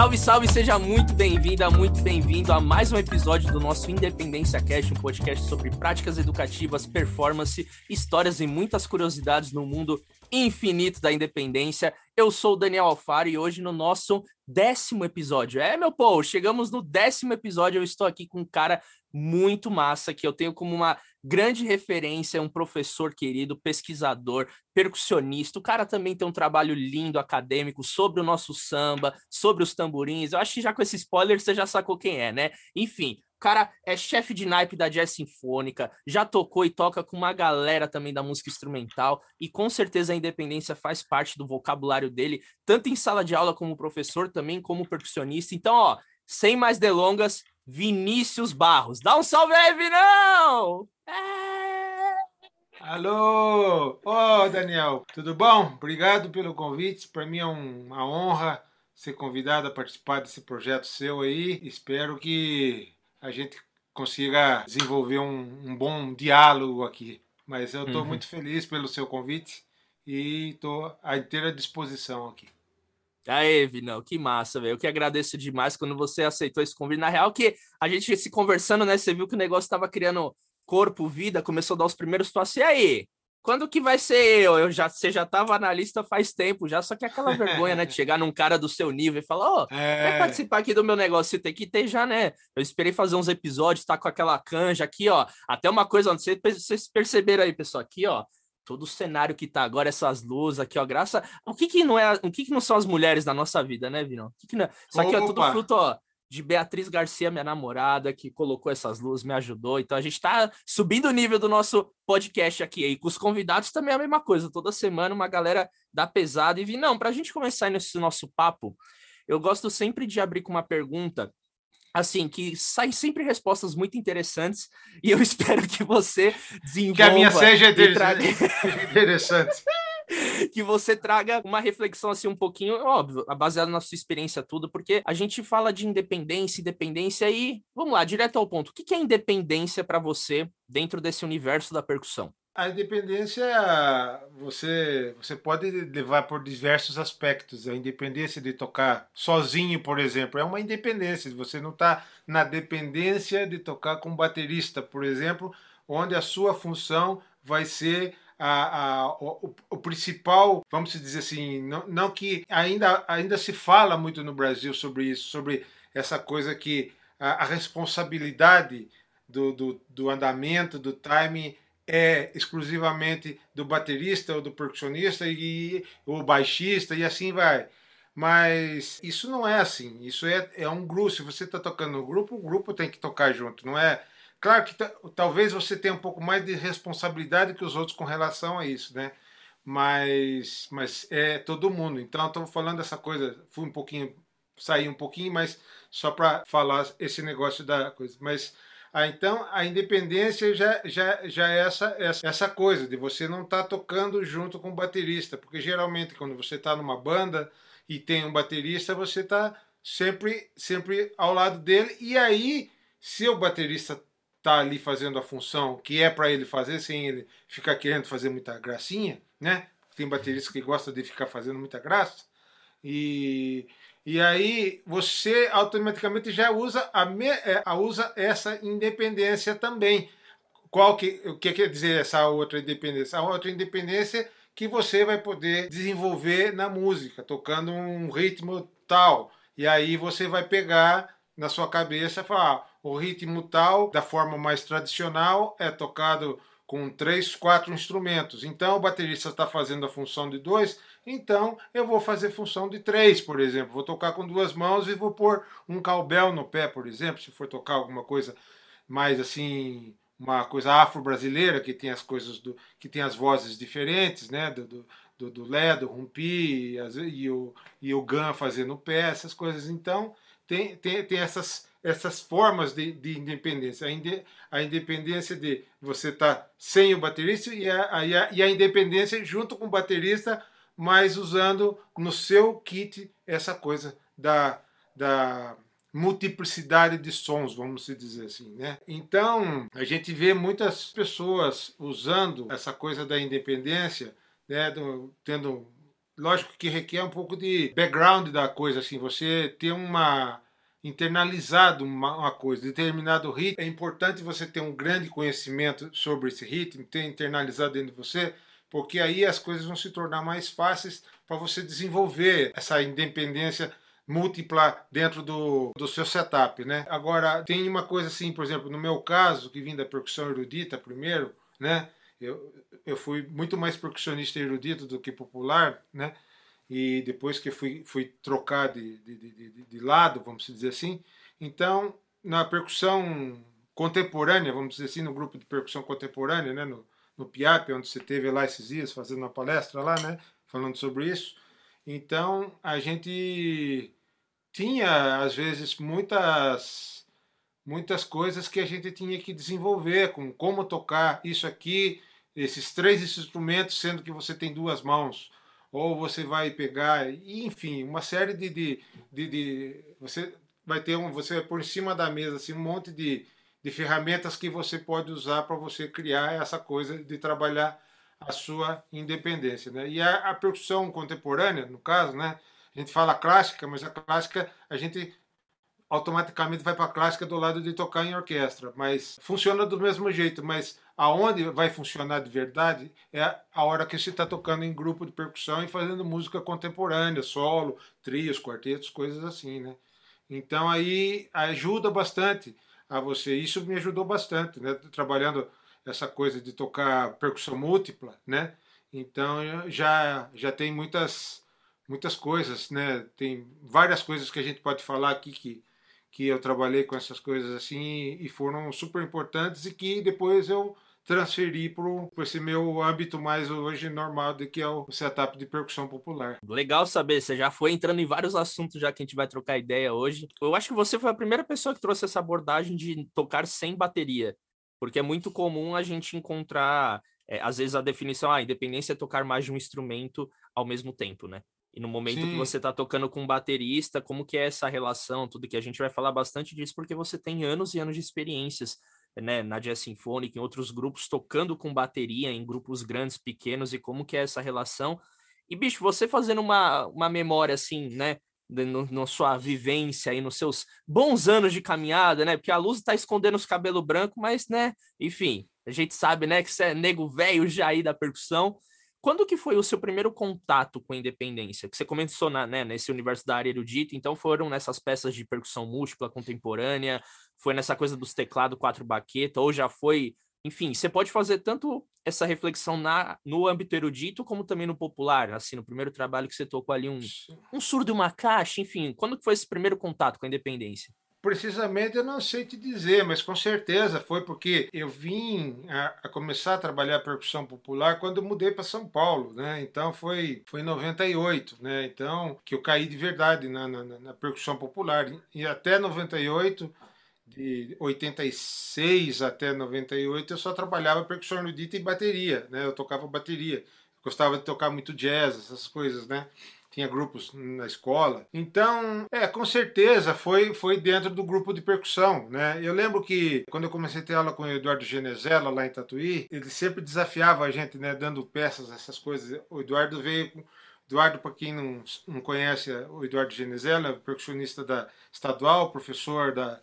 Salve, salve, seja muito bem-vinda, muito bem-vindo a mais um episódio do nosso Independência Cast, um podcast sobre práticas educativas, performance, histórias e muitas curiosidades no mundo infinito da independência. Eu sou o Daniel Alfaro e hoje no nosso décimo episódio. É, meu povo, chegamos no décimo episódio. Eu estou aqui com um cara muito massa que eu tenho como uma grande referência, um professor querido, pesquisador, percussionista. O cara também tem um trabalho lindo acadêmico sobre o nosso samba, sobre os tamborins. Eu acho que já com esse spoiler você já sacou quem é, né? Enfim, o cara é chefe de naipe da jazz sinfônica, já tocou e toca com uma galera também da música instrumental, e com certeza a independência faz parte do vocabulário dele, tanto em sala de aula como professor, também como percussionista. Então, ó, sem mais delongas, Vinícius Barros. Dá um salve aí, Vinão! É... Alô! Ô, oh, Daniel, tudo bom? Obrigado pelo convite. Para mim é uma honra ser convidado a participar desse projeto seu aí. Espero que a gente consiga desenvolver um, um bom diálogo aqui. Mas eu estou uhum. muito feliz pelo seu convite e estou à inteira disposição aqui. Aê, Vinão, que massa, velho. Eu que agradeço demais quando você aceitou esse convite. Na real, que a gente se conversando, né? Você viu que o negócio estava criando corpo, vida, começou a dar os primeiros passos. E aí? Quando que vai ser eu? eu já, você já estava na lista faz tempo já, só que aquela vergonha, né? De chegar num cara do seu nível e falar, ó, oh, é... quer participar aqui do meu negócio? Você tem que ter já, né? Eu esperei fazer uns episódios, tá com aquela canja aqui, ó. Até uma coisa, vocês, vocês perceberam aí, pessoal, aqui, ó todo o cenário que tá agora, essas luzes aqui, ó, graça. O que que não é, o que que não são as mulheres na nossa vida, né, Vinão? O que que não é? Isso aqui é tudo fruto, ó, de Beatriz Garcia, minha namorada, que colocou essas luzes, me ajudou. Então a gente tá subindo o nível do nosso podcast aqui. E com os convidados também é a mesma coisa. Toda semana uma galera dá pesada. E vi, não, pra gente começar nesse nosso papo, eu gosto sempre de abrir com uma pergunta assim, que saem sempre respostas muito interessantes e eu espero que você desenvolva... Que a minha seja interessante. que você traga uma reflexão assim um pouquinho, óbvio, baseada na sua experiência tudo, porque a gente fala de independência, independência e, vamos lá, direto ao ponto. O que é independência para você dentro desse universo da percussão? A independência você, você pode levar por diversos aspectos. A independência de tocar sozinho, por exemplo, é uma independência. Você não está na dependência de tocar com baterista, por exemplo, onde a sua função vai ser a, a, o, o, principal, vamos dizer assim, não, não que ainda, ainda se fala muito no Brasil sobre isso, sobre essa coisa que a, a responsabilidade do, do, do andamento, do timing é exclusivamente do baterista ou do percussionista e o baixista e assim vai. Mas isso não é assim. Isso é, é um grupo. Se você está tocando no grupo, o grupo tem que tocar junto. Não é. Claro que talvez você tenha um pouco mais de responsabilidade que os outros com relação a isso, né? Mas, mas é todo mundo. Então, estou falando essa coisa. Fui um pouquinho, saí um pouquinho, mas só para falar esse negócio da coisa. Mas ah, então, a independência já, já, já é essa, essa, essa coisa de você não estar tá tocando junto com o baterista, porque geralmente quando você está numa banda e tem um baterista, você está sempre, sempre ao lado dele, e aí, se o baterista está ali fazendo a função que é para ele fazer, sem ele ficar querendo fazer muita gracinha, né? Tem baterista que gosta de ficar fazendo muita graça, e e aí você automaticamente já usa, é, a usa essa independência também. Qual que, o que quer dizer essa outra independência? A outra independência que você vai poder desenvolver na música, tocando um ritmo tal. E aí você vai pegar na sua cabeça e falar: ah, o ritmo tal, da forma mais tradicional, é tocado com três, quatro instrumentos. Então o baterista está fazendo a função de dois, então eu vou fazer função de três, por exemplo. Vou tocar com duas mãos e vou pôr um calbel no pé, por exemplo, se for tocar alguma coisa mais assim, uma coisa afro-brasileira que tem as coisas do, que tem as vozes diferentes, né, do, do, do Lé, do Rumpi e, o, e o Gan fazendo pé, essas coisas. Então tem, tem, tem essas essas formas de, de independência. A, inde, a, independência de você estar tá sem o baterista e a, a, e a independência junto com o baterista mas usando no seu kit essa coisa da, da multiplicidade de sons, vamos dizer assim, né? Então, a gente vê muitas pessoas usando essa coisa da independência, né, do, tendo lógico que requer um pouco de background da coisa, assim, você ter uma internalizado uma, uma, coisa, determinado ritmo, é importante você ter um grande conhecimento sobre esse ritmo, ter internalizado dentro de você, porque aí as coisas vão se tornar mais fáceis para você desenvolver essa independência múltipla dentro do, do seu setup, né? Agora, tem uma coisa assim, por exemplo, no meu caso, que vim da percussão erudita primeiro, né? Eu, eu fui muito mais percussionista erudito do que popular, né? e depois que fui, fui trocar de, de, de, de, lado, vamos dizer assim. Então, na percussão contemporânea, vamos dizer assim, no grupo de percussão contemporânea, né, no, no PIAP, onde você teve lá esses dias fazendo uma palestra lá, né, falando sobre isso. Então, a gente tinha, às vezes, muitas muitas coisas que a gente tinha que desenvolver, com como tocar isso aqui, esses três instrumentos, sendo que você tem duas mãos ou você vai pegar, enfim, uma série de, de, de, de você vai ter um, você vai em cima da mesa assim, um monte de, de ferramentas que você pode usar para você criar essa coisa de trabalhar a sua independência, né? E a, a percussão contemporânea, no caso, né? A gente fala clássica, mas a clássica a gente automaticamente vai para a clássica do lado de tocar em orquestra, mas funciona do mesmo jeito, mas aonde vai funcionar de verdade é a hora que você está tocando em grupo de percussão e fazendo música contemporânea, solo, trios, quartetos, coisas assim, né? Então aí ajuda bastante a você. Isso me ajudou bastante, né? Trabalhando essa coisa de tocar percussão múltipla, né? Então já já tem muitas muitas coisas, né? Tem várias coisas que a gente pode falar aqui que que eu trabalhei com essas coisas assim e foram super importantes e que depois eu transferi para esse meu âmbito mais hoje normal de que é o setup de percussão popular. Legal saber, você já foi entrando em vários assuntos já que a gente vai trocar ideia hoje. Eu acho que você foi a primeira pessoa que trouxe essa abordagem de tocar sem bateria, porque é muito comum a gente encontrar, é, às vezes a definição, ah, independência é tocar mais de um instrumento ao mesmo tempo, né? E no momento Sim. que você está tocando com um baterista, como que é essa relação, tudo que a gente vai falar bastante disso, porque você tem anos e anos de experiências, né, na Jazz Sinfônica, em outros grupos, tocando com bateria, em grupos grandes, pequenos, e como que é essa relação. E, bicho, você fazendo uma, uma memória, assim, né, na sua vivência e nos seus bons anos de caminhada, né, porque a luz está escondendo os cabelos brancos, mas, né, enfim, a gente sabe, né, que você é nego velho já aí da percussão, quando que foi o seu primeiro contato com a independência? Que você começou na, né, nesse universo da área erudita, então foram nessas peças de percussão múltipla, contemporânea, foi nessa coisa dos teclados quatro baqueta, ou já foi... Enfim, você pode fazer tanto essa reflexão na, no âmbito erudito, como também no popular, assim, no primeiro trabalho que você tocou ali um, um surdo e uma caixa, enfim, quando foi esse primeiro contato com a independência? Precisamente eu não sei te dizer, mas com certeza foi porque eu vim a, a começar a trabalhar a percussão popular quando eu mudei para São Paulo, né? Então foi, foi em 98, né? Então que eu caí de verdade na, na, na percussão popular. E até 98, de 86 até 98, eu só trabalhava percussão erudita e bateria, né? Eu tocava bateria. Gostava de tocar muito jazz, essas coisas, né? tinha grupos na escola. Então, é, com certeza foi, foi dentro do grupo de percussão, né? Eu lembro que quando eu comecei a ter aula com o Eduardo Genezela lá em Tatuí, ele sempre desafiava a gente, né, dando peças, essas coisas. O Eduardo veio com Eduardo, para quem não, não conhece, o Eduardo Genezela, percussionista da estadual, professor da,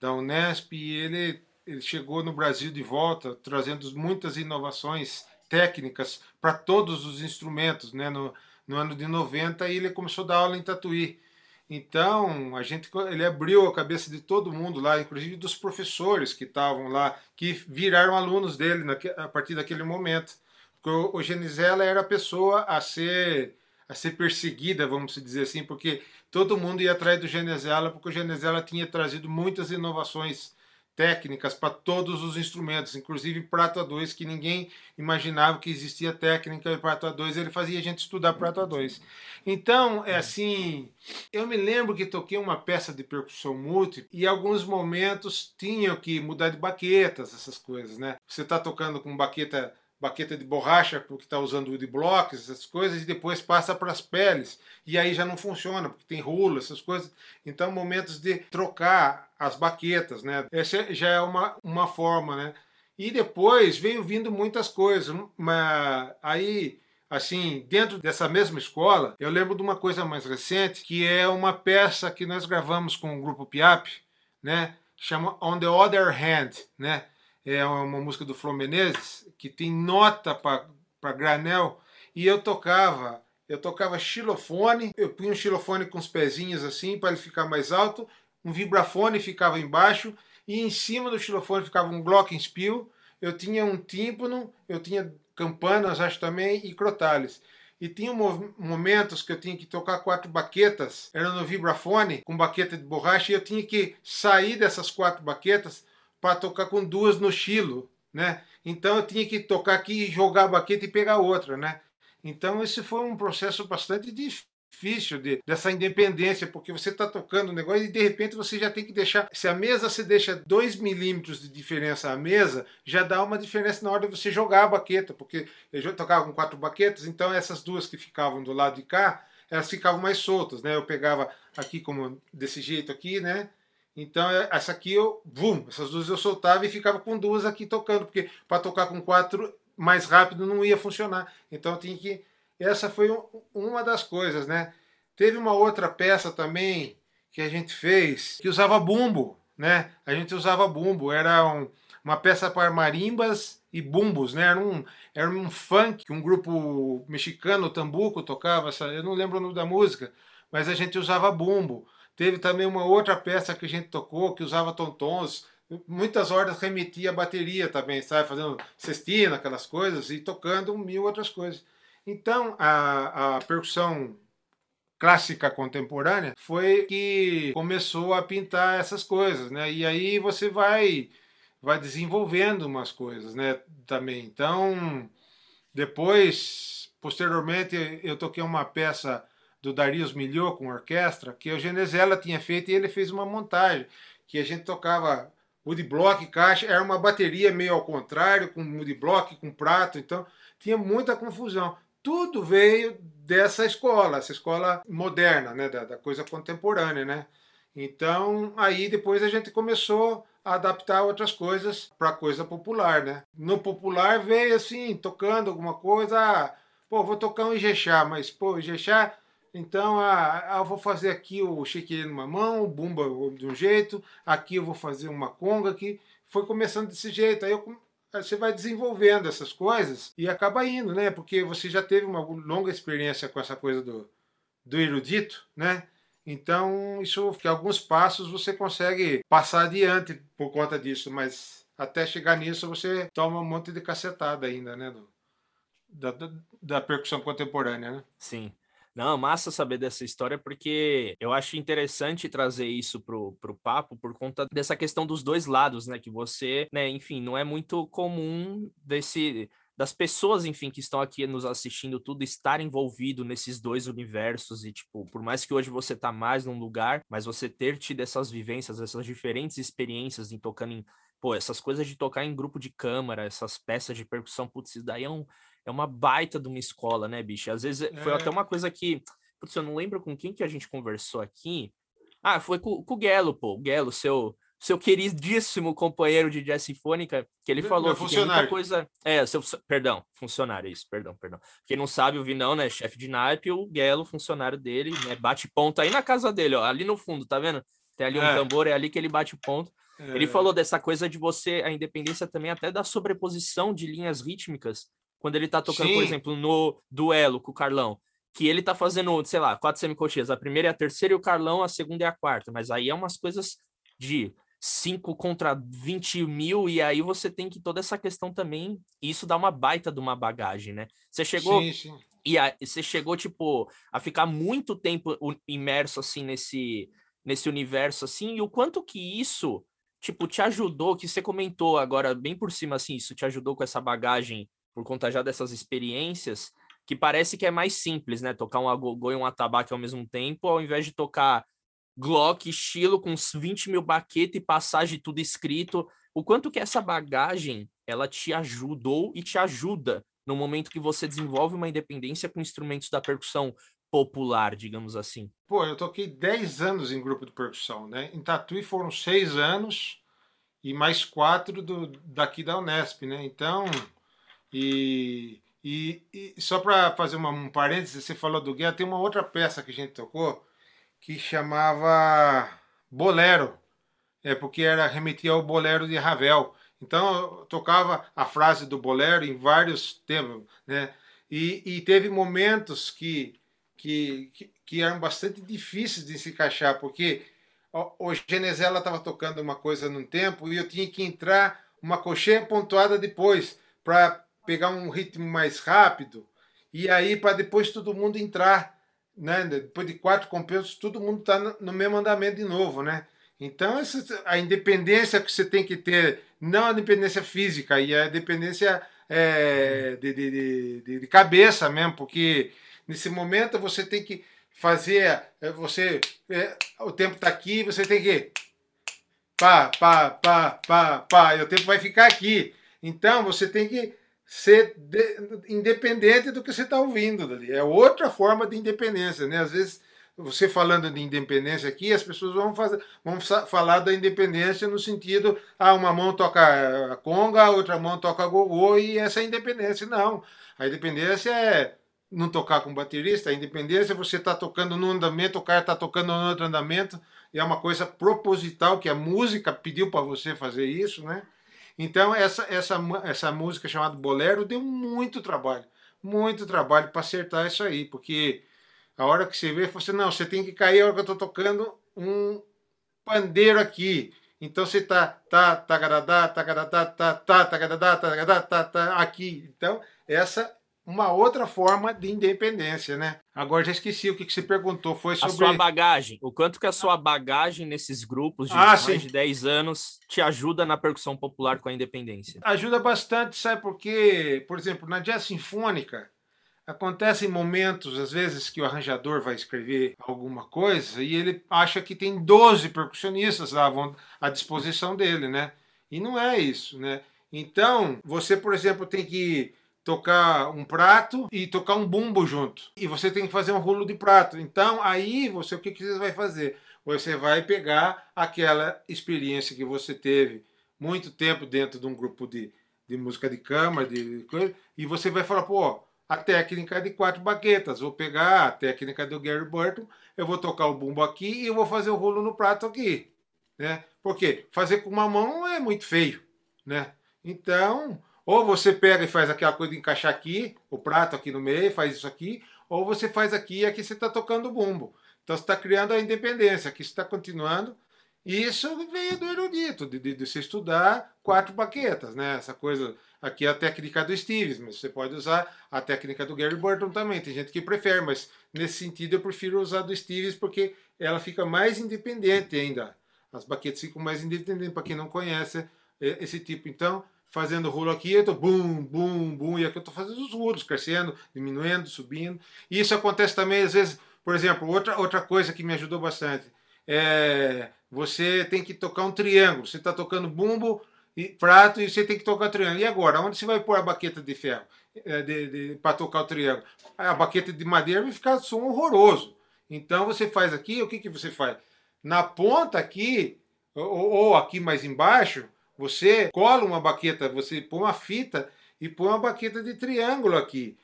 da Unesp, e ele, ele chegou no Brasil de volta, trazendo muitas inovações técnicas para todos os instrumentos, né? No, no ano de 90 e ele começou a dar aula em Tatuí. Então, a gente, ele abriu a cabeça de todo mundo lá, inclusive dos professores que estavam lá, que viraram alunos dele a partir daquele momento. Porque o Genisela era a pessoa a ser, a ser perseguida, vamos dizer assim, porque todo mundo ia atrás do Genesela, porque o Genesela tinha trazido muitas inovações técnicas para todos os instrumentos, inclusive Prato A2, que ninguém imaginava que existia técnica de Prato A2, ele fazia a gente estudar Prato A2. Então, é assim, eu me lembro que toquei uma peça de percussão múltipla e em alguns momentos tinha que mudar de baquetas, essas coisas, né? Você está tocando com baqueta baqueta de borracha, porque está usando wood blocks, essas coisas, e depois passa para as peles. E aí já não funciona, porque tem rula, essas coisas. Então, momentos de trocar as baquetas, né? Essa já é uma, uma forma, né? E depois veio vindo muitas coisas, mas aí assim, dentro dessa mesma escola, eu lembro de uma coisa mais recente, que é uma peça que nós gravamos com o grupo Piap, né? Chama On the Other Hand, né? É uma música do Flor Menezes que tem nota para granel e eu tocava, eu tocava xilofone, eu punha um xilofone com os pezinhos assim para ele ficar mais alto, um vibrafone ficava embaixo e em cima do xilofone ficava um glockenspiel. Eu tinha um tímpano, eu tinha campanas, acho também, e crotales. E tinha momentos que eu tinha que tocar quatro baquetas, era no vibrafone, com baqueta de borracha, e eu tinha que sair dessas quatro baquetas para tocar com duas no chilo, né? Então eu tinha que tocar aqui, jogar a baqueta e pegar outra, né? Então esse foi um processo bastante difícil de, dessa independência, porque você está tocando um negócio e de repente você já tem que deixar. Se a mesa se deixa 2 milímetros de diferença à mesa, já dá uma diferença na hora de você jogar a baqueta, porque eu tocava com quatro baquetas, então essas duas que ficavam do lado de cá, elas ficavam mais soltas, né? Eu pegava aqui como desse jeito aqui, né? Então é, essa aqui eu, bum, essas duas eu soltava e ficava com duas aqui tocando, porque para tocar com quatro mais rápido não ia funcionar. Então eu tinha que essa foi um, uma das coisas, né? Teve uma outra peça também que a gente fez que usava bumbo, né? A gente usava bumbo, era um, uma peça para marimbas e bumbos, né? Era um, era um funk que um grupo mexicano, Tambuco, tocava, eu não lembro o nome da música, mas a gente usava bumbo. Teve também uma outra peça que a gente tocou que usava tontons. Muitas horas remetia a bateria também, sabe? Fazendo cestina, aquelas coisas, e tocando mil outras coisas. Então, a, a percussão clássica contemporânea foi que começou a pintar essas coisas, né? E aí você vai vai desenvolvendo umas coisas, né? Também. Então, depois, posteriormente, eu toquei uma peça do Darius Milhaud com orquestra que o Genesela tinha feito e ele fez uma montagem que a gente tocava woodblock, caixa, era uma bateria meio ao contrário, com woodblock, com prato, então tinha muita confusão tudo veio dessa escola, essa escola moderna, né, da, da coisa contemporânea, né? Então, aí depois a gente começou a adaptar outras coisas para coisa popular, né? No popular veio assim, tocando alguma coisa, ah, pô, vou tocar um Ijexá, mas pô, Ijexá, então ah, ah, eu vou fazer aqui o chiquinho numa mão, o bumba de um jeito, aqui eu vou fazer uma conga aqui. Foi começando desse jeito. Aí eu você vai desenvolvendo essas coisas e acaba indo, né? Porque você já teve uma longa experiência com essa coisa do, do erudito, né? Então, isso que alguns passos você consegue passar adiante por conta disso, mas até chegar nisso você toma um monte de cacetada ainda, né? Do, da, da percussão contemporânea, né? Sim. Não, massa saber dessa história, porque eu acho interessante trazer isso pro, pro papo por conta dessa questão dos dois lados, né? Que você, né, enfim, não é muito comum desse das pessoas, enfim, que estão aqui nos assistindo tudo, estar envolvido nesses dois universos e, tipo, por mais que hoje você tá mais num lugar, mas você ter tido essas vivências, essas diferentes experiências em tocando em, pô, essas coisas de tocar em grupo de câmara, essas peças de percussão, putz, isso daí é um, é uma baita de uma escola, né, bicho? Às vezes é. foi até uma coisa que, putz, eu não lembro com quem que a gente conversou aqui. Ah, foi com, com o Gelo, pô. O Gelo, seu, seu queridíssimo companheiro de jazz sinfônica, que ele falou que tem muita coisa. É, seu, perdão, funcionário, isso, perdão, perdão. Quem não sabe, o Vinão, né, chefe de naipe, o Gelo, funcionário dele, né, bate ponto aí na casa dele, ó, ali no fundo, tá vendo? Tem ali um é. tambor, é ali que ele bate ponto. É. Ele falou dessa coisa de você, a independência também até da sobreposição de linhas rítmicas quando ele tá tocando, Sim. por exemplo, no duelo com o Carlão, que ele tá fazendo, sei lá, quatro semicoxias, a primeira é a terceira e o Carlão, a segunda é a quarta, mas aí é umas coisas de 5 contra 20 mil, e aí você tem que toda essa questão também, isso dá uma baita de uma bagagem, né? Você chegou. Sim, sim. E a, você chegou, tipo, a ficar muito tempo imerso, assim, nesse, nesse universo, assim, e o quanto que isso, tipo, te ajudou, que você comentou agora, bem por cima, assim, isso te ajudou com essa bagagem por conta já dessas experiências, que parece que é mais simples, né? Tocar um agogô e um atabaque ao mesmo tempo, ao invés de tocar Glock, estilo, com uns 20 mil baqueta e passagem tudo escrito. O quanto que essa bagagem, ela te ajudou e te ajuda no momento que você desenvolve uma independência com instrumentos da percussão popular, digamos assim. Pô, eu toquei 10 anos em grupo de percussão, né? Em Tatuí foram 6 anos e mais 4 do, daqui da Unesp, né? Então, e, E, e só para fazer uma, um parênteses, você falou do Guerra, tem uma outra peça que a gente tocou que chamava Bolero. É porque era remetia ao Bolero de Ravel. Então tocava a frase do Bolero em vários tempos, né? E, e teve momentos que, que, que, que eram bastante difíceis de se encaixar, porque o Genesela estava tocando uma coisa num tempo e eu tinha que entrar uma cocheia pontuada depois para pegar um ritmo mais rápido e aí para depois todo mundo entrar, né? Depois de quatro compassos todo mundo está no mesmo andamento de novo, né? Então essa, a independência que você tem que ter, não a independência física e a independência é, de, de, de, de cabeça mesmo, porque nesse momento você tem que fazer, é, você, é, o tempo está aqui, você tem que pá, pá, pá, pá, pá, e o tempo vai ficar aqui. Então você tem que ser de, independente do que você está ouvindo dali. É outra forma de independência, né? Às vezes você falando de independência aqui, as pessoas vão, fazer, vão falar da independência no sentido, ah, uma mão toca a conga, a outra mão toca gogô, e essa é a independência. Não. A independência é não tocar com baterista, a independência é você está tocando no andamento, o cara está tocando no outro andamento, e é uma coisa proposital que a música pediu para você fazer isso, né? Então essa essa essa música chamada Bolero deu muito trabalho, muito trabalho para acertar isso aí, porque a hora que você vê, você não, você tem que cair a hora que eu estou tocando um pandeiro aqui. Então você tá tá tagadadá, tagadadá, tá tá tagadadá, tá tá aqui. Então essa uma outra forma de independência, né? Agora já esqueci o que, que você perguntou. Foi sobre. A sua bagagem. O quanto que a sua bagagem nesses grupos de ah, mais sim. de 10 anos te ajuda na percussão popular com a independência? Ajuda bastante, sabe? Porque, por exemplo, na jazz sinfônica, acontecem momentos, às vezes, que o arranjador vai escrever alguma coisa e ele acha que tem 12 percussionistas à disposição dele, né? E não é isso, né? Então, você, por exemplo, tem que tocar um prato e tocar um bumbo junto. E você tem que fazer um rolo de prato. Então, aí você o que, que você vai fazer? Você vai pegar aquela experiência que você teve muito tempo dentro de um grupo de, de música de câmara, de coisa, e você vai falar, pô, a técnica de quatro baquetas. Vou pegar a técnica do Gary Burton, eu vou tocar o bumbo aqui e eu vou fazer o rolo no prato aqui. Né? Porque fazer com uma mão é muito feio. Né? Então, ou você pega e faz aquela coisa de encaixar aqui, o prato aqui no meio, faz isso aqui, ou você faz aqui e aqui você está tocando o bumbo. Então você está criando a independência, aqui você está continuando. E isso veio do erudito, de, de, de se estudar quatro baquetas, né? Essa coisa aqui é a técnica do Stevens, mas você pode usar a técnica do Gary Burton também. Tem gente que prefere, mas nesse sentido eu prefiro usar do Stevens porque ela fica mais independente ainda. As baquetas ficam mais independentes, para quem não conhece é, esse tipo. Então, fazendo rolo aqui, eu tô bum, bum, bum, e aqui eu tô fazendo os rolos, crescendo, diminuindo, subindo. E isso acontece também, às vezes, por exemplo, outra, outra coisa que me ajudou bastante é você tem que tocar um triângulo. Você está tocando bumbo e prato e você tem que tocar triângulo. E agora, onde você vai pôr a baqueta de ferro é, para tocar o triângulo? A baqueta de madeira vai ficar som horroroso. Então você faz aqui, o que, que você faz? Na ponta aqui, ou, ou aqui mais embaixo, você cola uma baqueta, você põe uma fita e põe uma baqueta de triângulo aqui.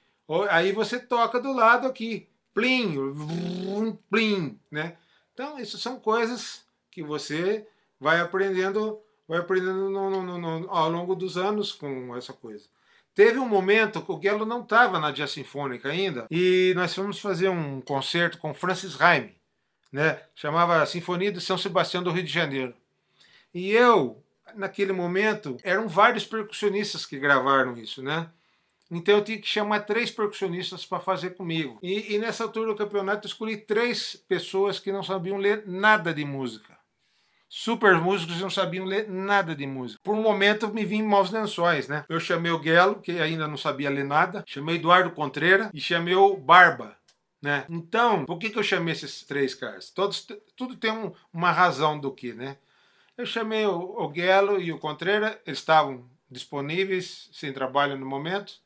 Aí você toca do lado aqui. Plim, plim, né? Então, isso são coisas que você vai aprendendo, vai aprendendo no, no, no, ao longo dos anos com essa coisa. Teve um momento que o Gelo não estava na Jazz Sinfônica ainda e nós fomos fazer um concerto com Francis Raime, né? Chamava Sinfonia de São Sebastião do Rio de Janeiro. E eu naquele momento, eram vários percussionistas que gravaram isso, né? Então eu tinha que chamar três percussionistas para fazer comigo. E, e, nessa altura do campeonato eu escolhi três pessoas que não sabiam ler nada de música. Super músicos não sabiam ler nada de música. Por um momento me vim em maus lençóis, né? Eu chamei o Guelo, que ainda não sabia ler nada, chamei Eduardo Contreira e chamei o Barba. Né? Então, por que, que eu chamei esses três caras? Todos, tudo tem um, uma razão do que, né? Eu chamei o, o Guelo e o Contreira, estavam disponíveis, sem trabalho no momento,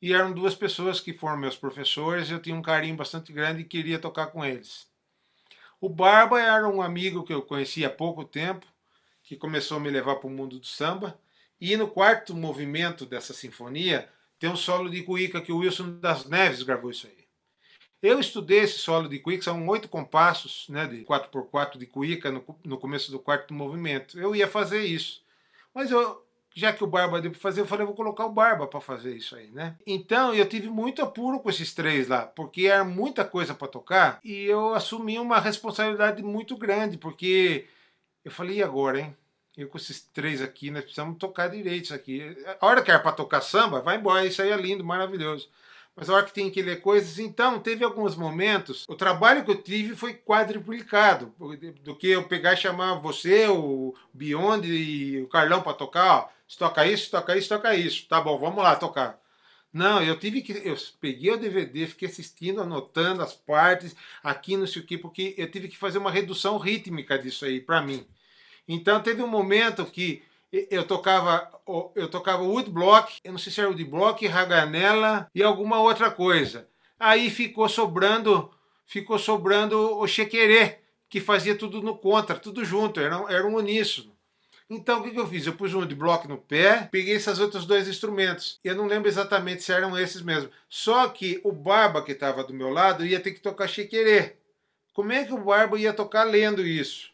e eram duas pessoas que foram meus professores, eu tinha um carinho bastante grande e queria tocar com eles. O Barba era um amigo que eu conhecia há pouco tempo, que começou a me levar para o mundo do samba, e no quarto movimento dessa sinfonia Tem um solo de cuíca que o Wilson das Neves gravou isso aí. Eu estudei esse solo de cuíca, são oito compassos, né, de 4x4 de cuíca no, no começo do quarto movimento. Eu ia fazer isso. Mas eu, já que o Barba deu para fazer, eu falei, vou colocar o Barba para fazer isso aí, né? Então eu tive muito apuro com esses três lá, porque era muita coisa para tocar e eu assumi uma responsabilidade muito grande, porque eu falei, e agora, hein? Eu com esses três aqui, nós precisamos tocar direito isso aqui. A hora que era para tocar samba, vai embora, isso aí é lindo, maravilhoso mas a hora que tem que ler coisas, então teve alguns momentos. O trabalho que eu tive foi quadruplicado do que eu pegar e chamar você, o Beyond e o Carlão para tocar. Ó, se toca isso, toca isso, toca isso. Tá bom, vamos lá tocar. Não, eu tive que. Eu peguei o DVD, fiquei assistindo, anotando as partes, aqui não sei o que, porque eu tive que fazer uma redução rítmica disso aí para mim. Então teve um momento que eu tocava eu tocava woodblock, eu não sei se era woodblock, raganela e alguma outra coisa. Aí ficou sobrando, ficou sobrando o chequerê, que fazia tudo no contra, tudo junto, era, era um uníssono. Então o que, que eu fiz? Eu pus um woodblock no pé, peguei esses outros dois instrumentos. Eu não lembro exatamente se eram esses mesmo. Só que o Barba que estava do meu lado ia ter que tocar chequerê. Como é que o Barba ia tocar lendo isso?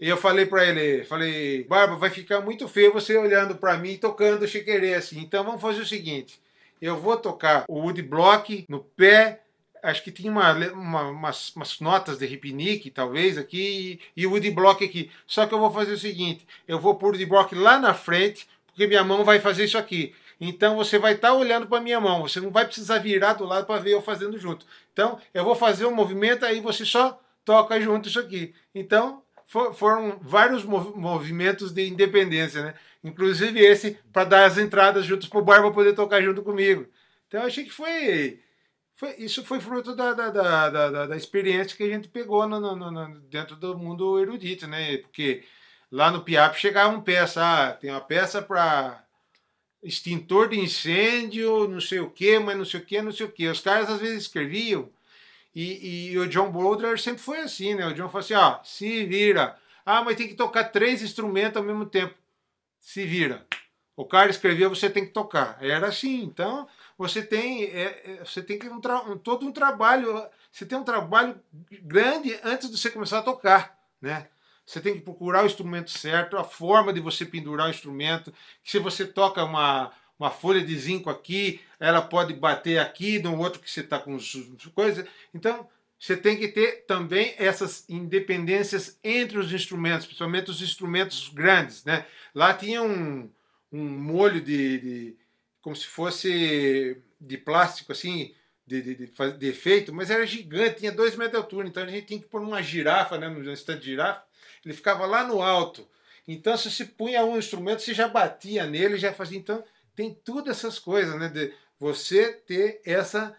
E eu falei para ele, falei, Barba, vai ficar muito feio você olhando para mim tocando chiquerê assim. Então vamos fazer o seguinte, eu vou tocar o woodblock no pé, acho que tinha uma, uma, umas, umas, notas de ripnique, talvez, aqui, e, e o woodblock aqui. Só que eu vou fazer o seguinte, eu vou pôr o woodblock lá na frente, porque minha mão vai fazer isso aqui. Então você vai estar tá olhando para minha mão, você não vai precisar virar do lado para ver eu fazendo junto. Então eu vou fazer um movimento, aí você só toca junto isso aqui. Então foram vários movimentos de independência, né? Inclusive esse para dar as entradas juntos para o Barba poder tocar junto comigo. Então eu achei que foi, foi isso foi fruto da, da, da, da, da experiência que a gente pegou no, no, no, dentro do mundo erudito, né? Porque lá no PIAP chegava peça, ah, tem uma peça para extintor de incêndio, não sei o que, mas não sei o que, não sei o que. Os caras às vezes escreviam e, e, o John Boulder sempre foi assim, né? O John falou assim: ó, se vira. Ah, mas tem que tocar três instrumentos ao mesmo tempo. Se vira. O cara escreveu, você tem que tocar. Era assim. Então, você tem, é, é você tem que um, um, todo um trabalho. Você tem um trabalho grande antes de você começar a tocar, né? Você tem que procurar o instrumento certo, a forma de você pendurar o instrumento. Se você toca uma, uma folha de zinco aqui, ela pode bater aqui, no outro que você está com coisas. Então, você tem que ter também essas independências entre os instrumentos, principalmente os instrumentos grandes. Né? Lá tinha um, um molho de, de como se fosse de plástico, assim, de, de, de, de, efeito, mas era gigante, tinha dois metros de altura, então a gente tinha que pôr uma girafa, né, no estande de girafa, ele ficava lá no alto. Então, se você punha um instrumento, você já batia nele, já fazia. Então, tem tudo essas coisas, né? De você ter essa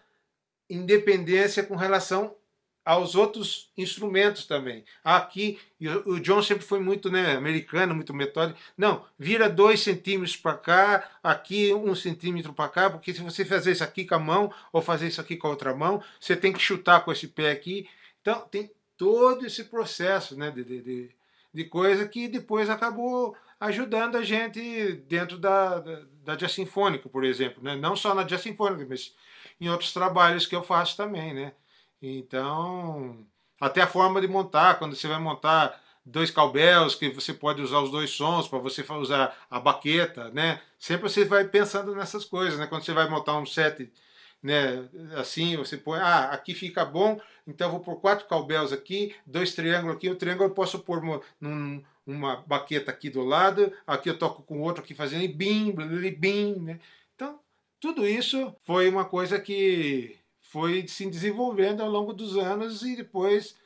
independência com relação aos outros instrumentos também. Aqui, o John sempre foi muito né, americano, muito metódico. Não, vira dois centímetros para cá, aqui um centímetro para cá, porque se você fazer isso aqui com a mão ou fazer isso aqui com a outra mão, você tem que chutar com esse pé aqui. Então, tem todo esse processo né, de, de, de coisa que depois acabou ajudando a gente dentro da, da, da Jazz Sinfônica, por exemplo. Né? Não só na Jazz Sinfônica, mas em outros trabalhos que eu faço também. Né? Então, até a forma de montar, quando você vai montar dois cowbells, que você pode usar os dois sons para você usar a baqueta, né? Sempre você vai pensando nessas coisas, né? Quando você vai montar um set, né? Assim, você põe, ah, aqui fica bom, então eu vou pôr quatro cowbells aqui, dois triângulos aqui, o triângulo eu posso pôr num, uma baqueta aqui do lado, aqui eu toco com outro aqui fazendo bim, bim, né? Então, tudo isso foi uma coisa que foi se desenvolvendo ao longo dos anos e depois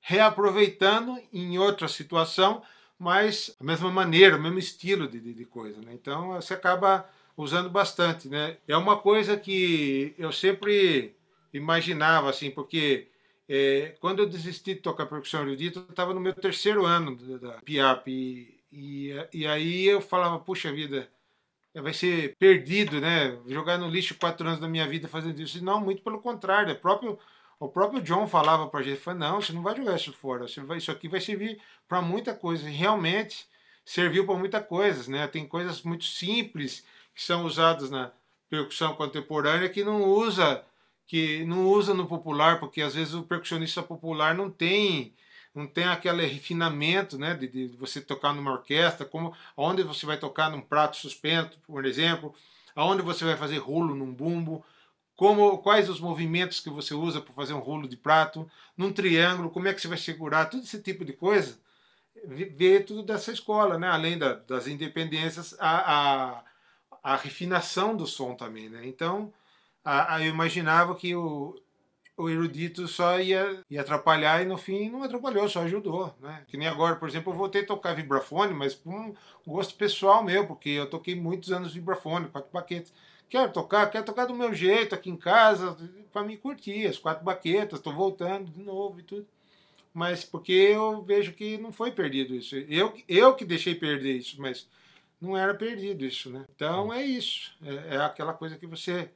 reaproveitando em outra situação, mas a mesma maneira, o mesmo estilo de, de, coisa. Né? Então você acaba usando bastante. Né? É uma coisa que eu sempre imaginava, assim, porque é, quando eu desisti de tocar percussão erudita, eu estava no meu terceiro ano da, PIAP. E, e, e, aí eu falava, puxa vida, vai ser perdido, né? Jogar no lixo quatro anos da minha vida fazendo isso. Não, muito pelo contrário. É próprio, o próprio John falava para a gente, não, você não vai jogar isso fora. Você vai, isso aqui vai servir para muita coisa. E realmente serviu para muita coisa, né? Tem coisas muito simples que são usadas na percussão contemporânea que não usa que não usa no popular, porque às vezes o percussionista popular não tem não tem aquele refinamento né, de, de, você tocar numa orquestra, como onde você vai tocar num prato suspenso, por exemplo, aonde você vai fazer rolo num bumbo, como quais os movimentos que você usa para fazer um rolo de prato, num triângulo, como é que você vai segurar, todo esse tipo de coisa, ver tudo dessa escola, né? além da, das independências, a, a, a, refinação do som também. Né? Então, a, a, eu imaginava que o, o erudito só ia, ia atrapalhar e no fim não atrapalhou, só ajudou. Né? Que nem agora, por exemplo, eu voltei a tocar vibrafone, mas por um gosto pessoal meu, porque eu toquei muitos anos vibrafone, quatro baquetas. Quero tocar, quero tocar do meu jeito aqui em casa, para me curtir, as quatro baquetas, estou voltando de novo e tudo. Mas porque eu vejo que não foi perdido isso. Eu, eu que deixei perder isso, mas não era perdido isso, né? Então é isso. É, é aquela coisa que você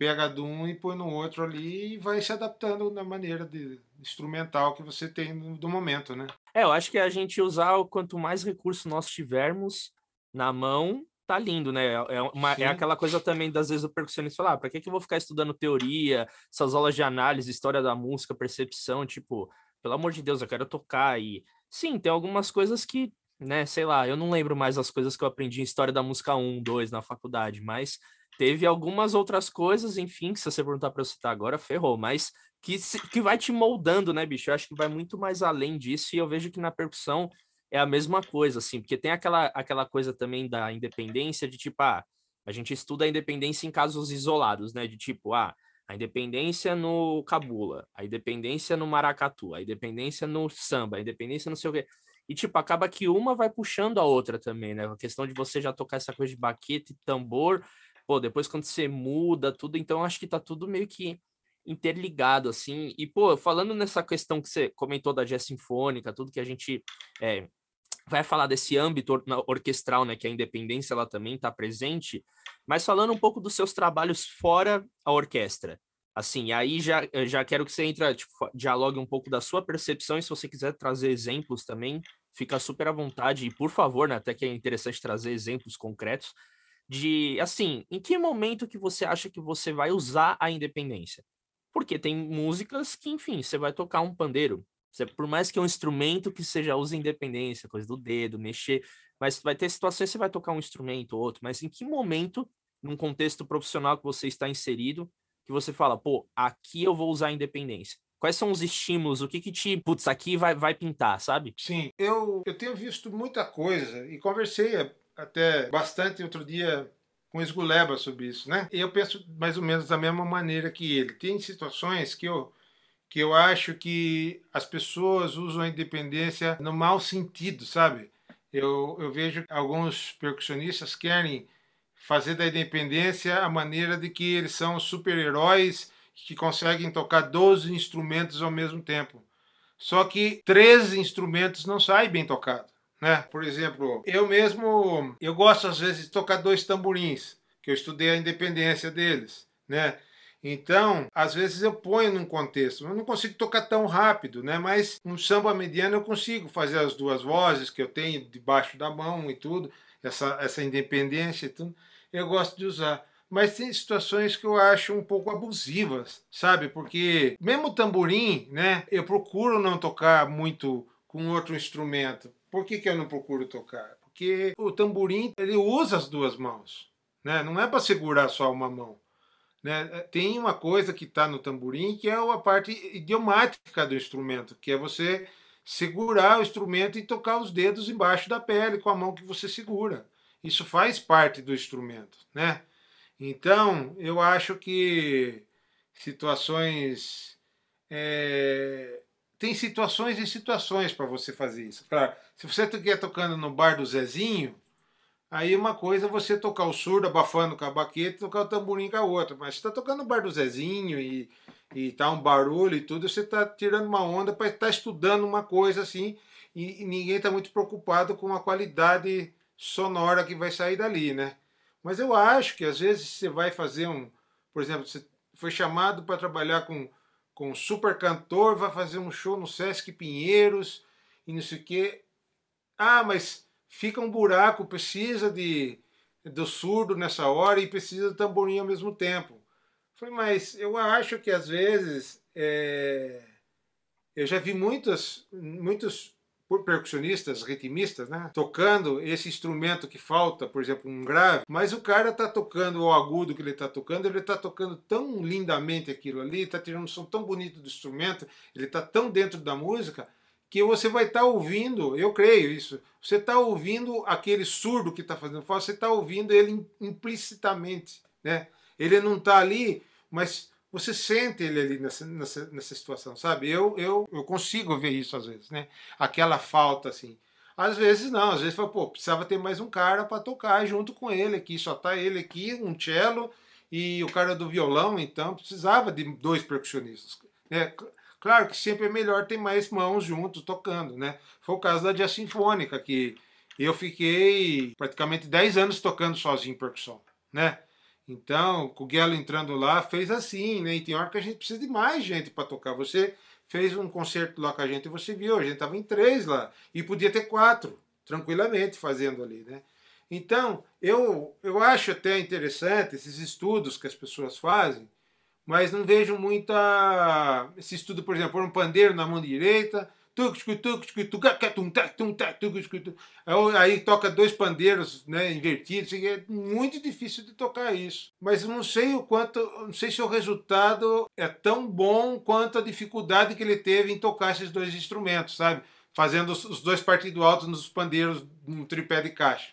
pega de um e põe no outro ali e vai se adaptando na maneira de instrumental que você tem do momento, né? É, eu acho que a gente usar o quanto mais recurso nós tivermos na mão, tá lindo, né? É, uma, é aquela coisa também, das vezes, o percussionista falar, ah, para que, que eu vou ficar estudando teoria, essas aulas de análise, história da música, percepção, tipo, pelo amor de Deus, eu quero tocar. E sim, tem algumas coisas que, né, sei lá, eu não lembro mais as coisas que eu aprendi em história da música 1, 2 na faculdade, mas Teve algumas outras coisas, enfim, que se você perguntar para eu citar agora, ferrou, mas que, que vai te moldando, né, bicho? Eu acho que vai muito mais além disso, e eu vejo que na percussão é a mesma coisa, assim, porque tem aquela, aquela coisa também da independência de tipo, ah, a gente estuda a independência em casos isolados, né? De tipo, ah, a independência no cabula, a independência no maracatu, a independência no samba, a independência não sei o quê. E, tipo, acaba que uma vai puxando a outra também, né? A questão de você já tocar essa coisa de baquete, tambor, pô, depois quando você muda tudo, então acho que tá tudo meio que interligado, assim. E, pô, falando nessa questão que você comentou da jazz sinfônica, tudo que a gente é, vai falar desse âmbito orquestral, né, que a independência ela também está presente, mas falando um pouco dos seus trabalhos fora a orquestra. Assim, aí já, já quero que você entre, tipo, dialogue um pouco da sua percepção e se você quiser trazer exemplos também, fica super à vontade. E por favor, né, até que é interessante trazer exemplos concretos, de assim, em que momento que você acha que você vai usar a independência? Porque tem músicas que, enfim, você vai tocar um pandeiro. Você, por mais que é um instrumento que seja usa independência, coisa do dedo, mexer, mas vai ter situações que você vai tocar um instrumento ou outro, mas em que momento, num contexto profissional que você está inserido, que você fala, pô, aqui eu vou usar a independência? Quais são os estímulos? O que que te, putz, aqui vai, vai pintar, sabe? Sim, eu, eu tenho visto muita coisa e conversei até bastante outro dia com Esguleba sobre isso, né? Eu penso mais ou menos da mesma maneira que ele. Tem situações que eu que eu acho que as pessoas usam a independência no mau sentido, sabe? Eu, eu vejo alguns percussionistas querem fazer da independência a maneira de que eles são super-heróis que conseguem tocar 12 instrumentos ao mesmo tempo. Só que 13 instrumentos não saem bem tocados né? Por exemplo, eu mesmo, eu gosto às vezes de tocar dois tamborins, que eu estudei a independência deles, né? Então, às vezes eu ponho num contexto. Eu não consigo tocar tão rápido, né? Mas um samba mediano eu consigo fazer as duas vozes que eu tenho debaixo da mão e tudo, essa, essa independência e tudo. Eu gosto de usar. Mas tem situações que eu acho um pouco abusivas, sabe? Porque mesmo tamborim, né? Eu procuro não tocar muito com outro instrumento, por que, que eu não procuro tocar? Porque o tamborim ele usa as duas mãos, né? Não é para segurar só uma mão. Né? Tem uma coisa que está no tamborim que é a parte idiomática do instrumento, que é você segurar o instrumento e tocar os dedos embaixo da pele com a mão que você segura. Isso faz parte do instrumento, né? Então, eu acho que situações é, tem situações e situações para você fazer isso. Claro, se você estiver tocando no bar do Zezinho, aí uma coisa é você tocar o surdo abafando com a baqueta e tocar o tamborim com a outra. Mas se está tocando no bar do Zezinho e, e tá um barulho e tudo, você está tirando uma onda para estar tá estudando uma coisa assim e, e ninguém está muito preocupado com a qualidade sonora que vai sair dali, né? Mas eu acho que às vezes você vai fazer um, por exemplo, você foi chamado para trabalhar com com um super cantor, vai fazer um show no Sesc Pinheiros e não sei o quê. Ah, mas fica um buraco, precisa de, do surdo nessa hora e precisa do tamborim ao mesmo tempo. Falei, mas eu acho que às vezes é... eu já vi muitos, muitos percussionistas, ritmistas, né, tocando esse instrumento que falta, por exemplo, um grave, mas o cara tá tocando o agudo que ele tá tocando, ele tá tocando tão lindamente aquilo ali, tá tirando um som tão bonito do instrumento, ele tá tão dentro da música que você vai estar tá ouvindo, eu creio isso, você está ouvindo aquele surdo que está fazendo falta, você está ouvindo ele implicitamente, né? Ele não está ali, mas você sente ele ali nessa, nessa, nessa situação, sabe? Eu, eu, eu consigo ver isso às vezes, né? Aquela falta, assim. Às vezes não, às vezes fala, pô, precisava ter mais um cara para tocar junto com ele aqui, só tá ele aqui, um cello e o cara do violão, então precisava de dois percussionistas. Né? Claro que sempre é melhor ter mais mãos juntos tocando, né? Foi o caso da Jazz Sinfônica, que eu fiquei praticamente 10 anos tocando sozinho percussão, né? Então, o Guelo entrando lá, fez assim, né? E tem hora que a gente precisa de mais gente para tocar. Você fez um concerto lá com a gente e você viu, a gente estava em três lá. E podia ter quatro, tranquilamente, fazendo ali, né? Então, eu, eu acho até interessante esses estudos que as pessoas fazem, mas não vejo muita. Esse estudo, por exemplo, por um pandeiro na mão direita, aí toca dois pandeiros né, invertidos, é muito difícil de tocar isso. Mas não sei o quanto, não sei se o resultado é tão bom quanto a dificuldade que ele teve em tocar esses dois instrumentos, sabe? Fazendo os dois partidos altos nos pandeiros no tripé de caixa.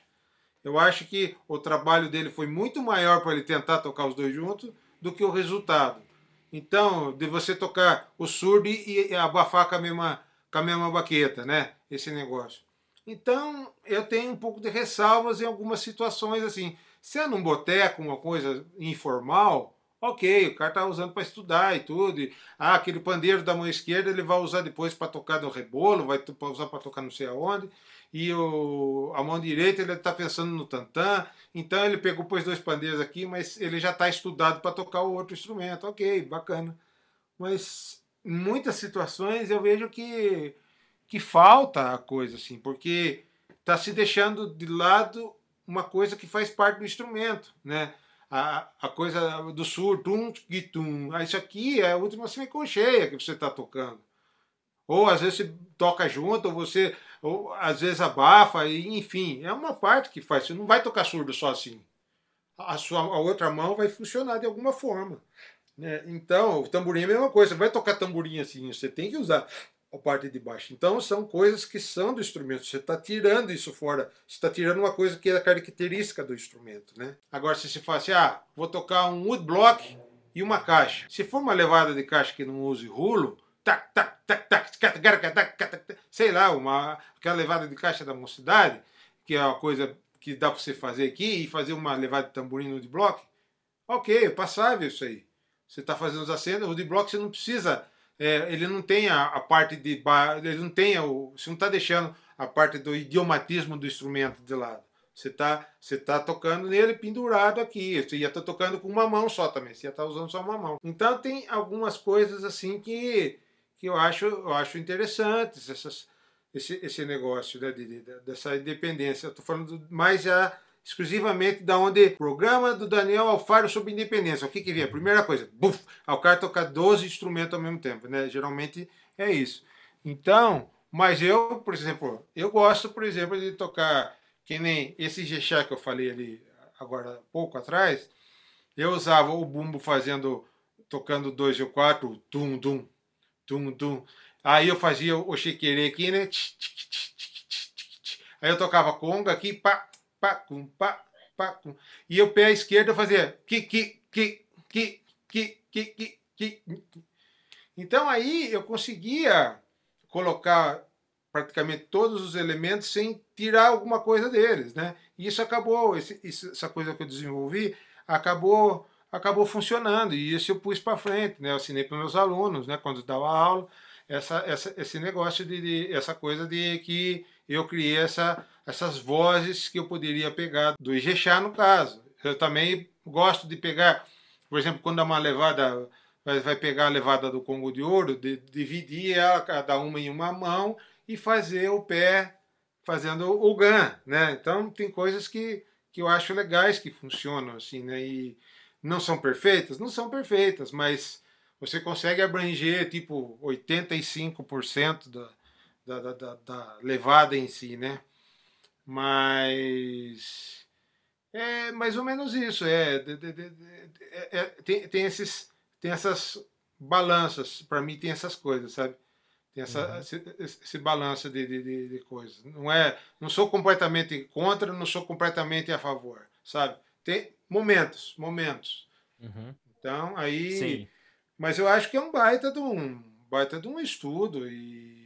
Eu acho que o trabalho dele foi muito maior para ele tentar tocar os dois juntos do que o resultado. Então, de você tocar o surdo e abafar com a mesma, com a mesma baqueta, né? Esse negócio. Então, eu tenho um pouco de ressalvas em algumas situações assim. Se é num boteco, uma coisa informal, ok, o cara tá usando para estudar e tudo. E, ah, aquele pandeiro da mão esquerda ele vai usar depois para tocar no rebolo, vai usar para tocar não sei aonde e o, a mão direita ele está pensando no tantã, então ele pegou pôs dois pandeiros aqui, mas ele já está estudado para tocar o outro instrumento, ok, bacana. Mas em muitas situações eu vejo que, que falta a coisa assim, porque está se deixando de lado uma coisa que faz parte do instrumento, né? A, a coisa do surdo, tum, tum. Ah, isso aqui é a última semicolcheia que você está tocando. Ou às vezes você toca junto, ou você ou às vezes abafa, e, enfim, é uma parte que faz. Você não vai tocar surdo só assim. A, sua, a outra mão vai funcionar de alguma forma. Né? Então, o tamborim é a mesma coisa. Você vai tocar tamborim assim, você tem que usar a parte de baixo. Então, são coisas que são do instrumento. Você está tirando isso fora. Você está tirando uma coisa que é a característica do instrumento. Né? Agora, se você fala assim, ah, vou tocar um woodblock e uma caixa. Se for uma levada de caixa que não use rulo, tac, tac, tac, tac, tac, tac, tac, sei lá, uma, aquela levada de caixa da mocidade, que é uma coisa que dá para você fazer aqui, e fazer uma levada de tamborim no de. Ok, é passável isso aí. Você está fazendo os acentos, o de bloco você não precisa, é, ele não tem a, a parte de. Ele não tem, o, você não está deixando a parte do idiomatismo do instrumento de lado. Você está você tá tocando nele pendurado aqui. Você ia estar tá tocando com uma mão só também. Você ia estar tá usando só uma mão. Então tem algumas coisas assim que que eu acho, eu acho interessantes essas, esse, esse negócio né, de, de, dessa independência. Estou falando mais já exclusivamente da onde programa do Daniel Alfaro sobre independência. O que que vem? Primeira coisa, buf, o cara tocar 12 instrumentos ao mesmo tempo, né? Geralmente é isso. Então, mas eu, por exemplo, eu gosto, por exemplo, de tocar que nem esse Gechá que eu falei ali agora pouco atrás, eu usava o bumbo fazendo tocando dois ou quatro, tum tum tum, tum. Aí eu fazia o chiquerê aqui, né? Aí eu tocava conga aqui, pá, pá, cum, pá, pá, cum. E o pé esquerdo fazia que, que, que, que, que, que, que, Então aí eu conseguia colocar praticamente todos os elementos sem tirar alguma coisa deles, né? E isso acabou, essa coisa que eu desenvolvi acabou acabou funcionando e isso eu pus para frente, né? Eu assinei para meus alunos, né? Quando dava aula, essa, essa, esse negócio de, de, essa coisa de que eu criei essa, essas vozes que eu poderia pegar do Ijexá no caso. Eu também gosto de pegar, por exemplo, quando dá uma levada vai, vai pegar a levada do Congo de Ouro, de, dividir ela cada uma em uma mão e fazer o pé fazendo o GAN, né? Então tem coisas que que eu acho legais que funcionam assim, né? E não são perfeitas, não são perfeitas, mas você consegue abranger tipo 85% da, da, da, da levada em si, né? Mas é mais ou menos isso. É, de, de, de, é, é tem, tem, esses, tem essas balanças. Para mim, tem essas coisas, sabe? Tem essa, uhum. esse, esse balanço de, de, de, coisas. Não é, não sou completamente contra, não sou completamente a favor, sabe? Tem momentos, momentos. Uhum. Então, aí. Sim. Mas eu acho que é um baita de um, baita de um estudo e,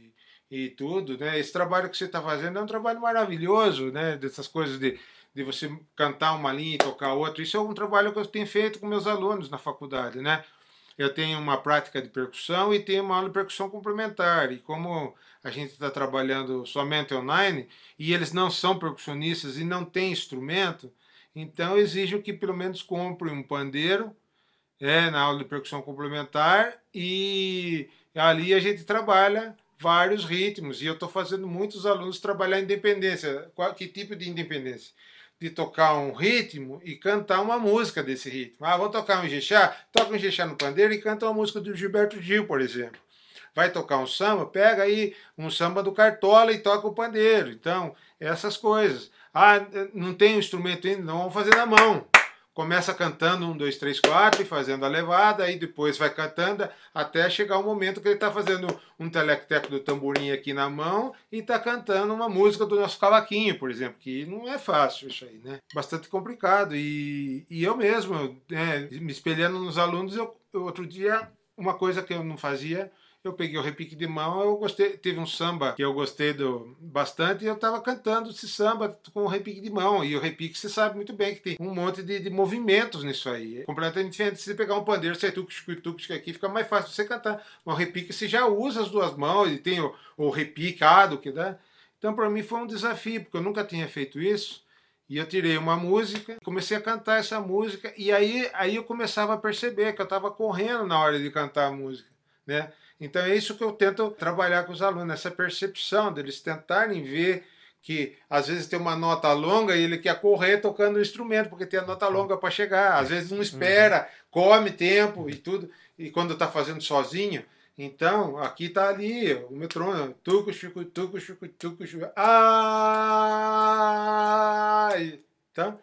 e tudo, né? Esse trabalho que você está fazendo é um trabalho maravilhoso, né? Dessas coisas de, de você cantar uma linha e tocar outra. Isso é um trabalho que eu tenho feito com meus alunos na faculdade, né? Eu tenho uma prática de percussão e tenho uma aula de percussão complementar. E como a gente está trabalhando somente online e eles não são percussionistas e não têm instrumento, então exijo que pelo menos compre um pandeiro é, na aula de percussão complementar e ali a gente trabalha vários ritmos e eu estou fazendo muitos alunos trabalhar independência. Qual, que tipo de independência? De tocar um ritmo e cantar uma música desse ritmo. Ah, vou tocar um jexá? Toca um jexá no pandeiro e canta uma música do Gilberto Gil, por exemplo. Vai tocar um samba? Pega aí um samba do Cartola e toca o pandeiro. Então, essas coisas. Ah, não tem instrumento ainda? Não, vamos fazer na mão começa cantando um, dois, três, quatro e fazendo a levada, aí depois vai cantando até chegar o momento que ele está fazendo um telecteco do tamborim aqui na mão e está cantando uma música do nosso cavaquinho, por exemplo, que não é fácil isso aí, né? Bastante complicado. E, e eu mesmo, né, me espelhando nos alunos, eu, outro dia, uma coisa que eu não fazia eu peguei o repique de mão, eu gostei, teve um samba que eu gostei do, bastante e eu estava cantando esse samba com o repique de mão. E o repique você sabe muito bem que tem um monte de, de movimentos nisso aí. É completamente diferente. Se você pegar um pandeiro, você tucos, tucos, aqui fica mais fácil você cantar. Mas o repique você já usa as duas mãos e tem o, o repicado que dá. Então para mim foi um desafio, porque eu nunca tinha feito isso. E eu tirei uma música, comecei a cantar essa música, e aí, aí eu começava a perceber que eu estava correndo na hora de cantar a música. Né? Então é isso que eu tento trabalhar com os alunos, essa percepção deles tentarem ver que às vezes tem uma nota longa e ele quer correr tocando o instrumento, porque tem a nota longa para chegar. Às vezes não espera, come tempo e tudo, e quando está fazendo sozinho. Então, aqui está ali o metrônomo. Tuco, chucu, tuco, chucu, tuco, chucu. Ah! Então,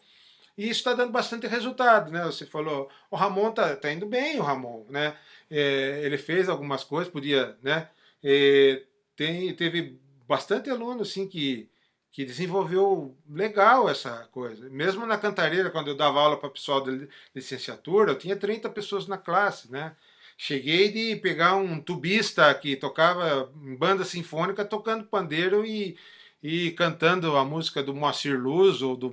e isso está dando bastante resultado, né? Você falou, o Ramon tá, tá indo bem, o Ramon, né? É, ele fez algumas coisas, podia, né? É, tem, teve bastante aluno, assim, que, que desenvolveu legal essa coisa. Mesmo na cantareira, quando eu dava aula para pessoal de licenciatura, eu tinha 30 pessoas na classe, né? Cheguei de pegar um tubista que tocava em banda sinfônica tocando pandeiro e e cantando a música do Moacir Luz ou do,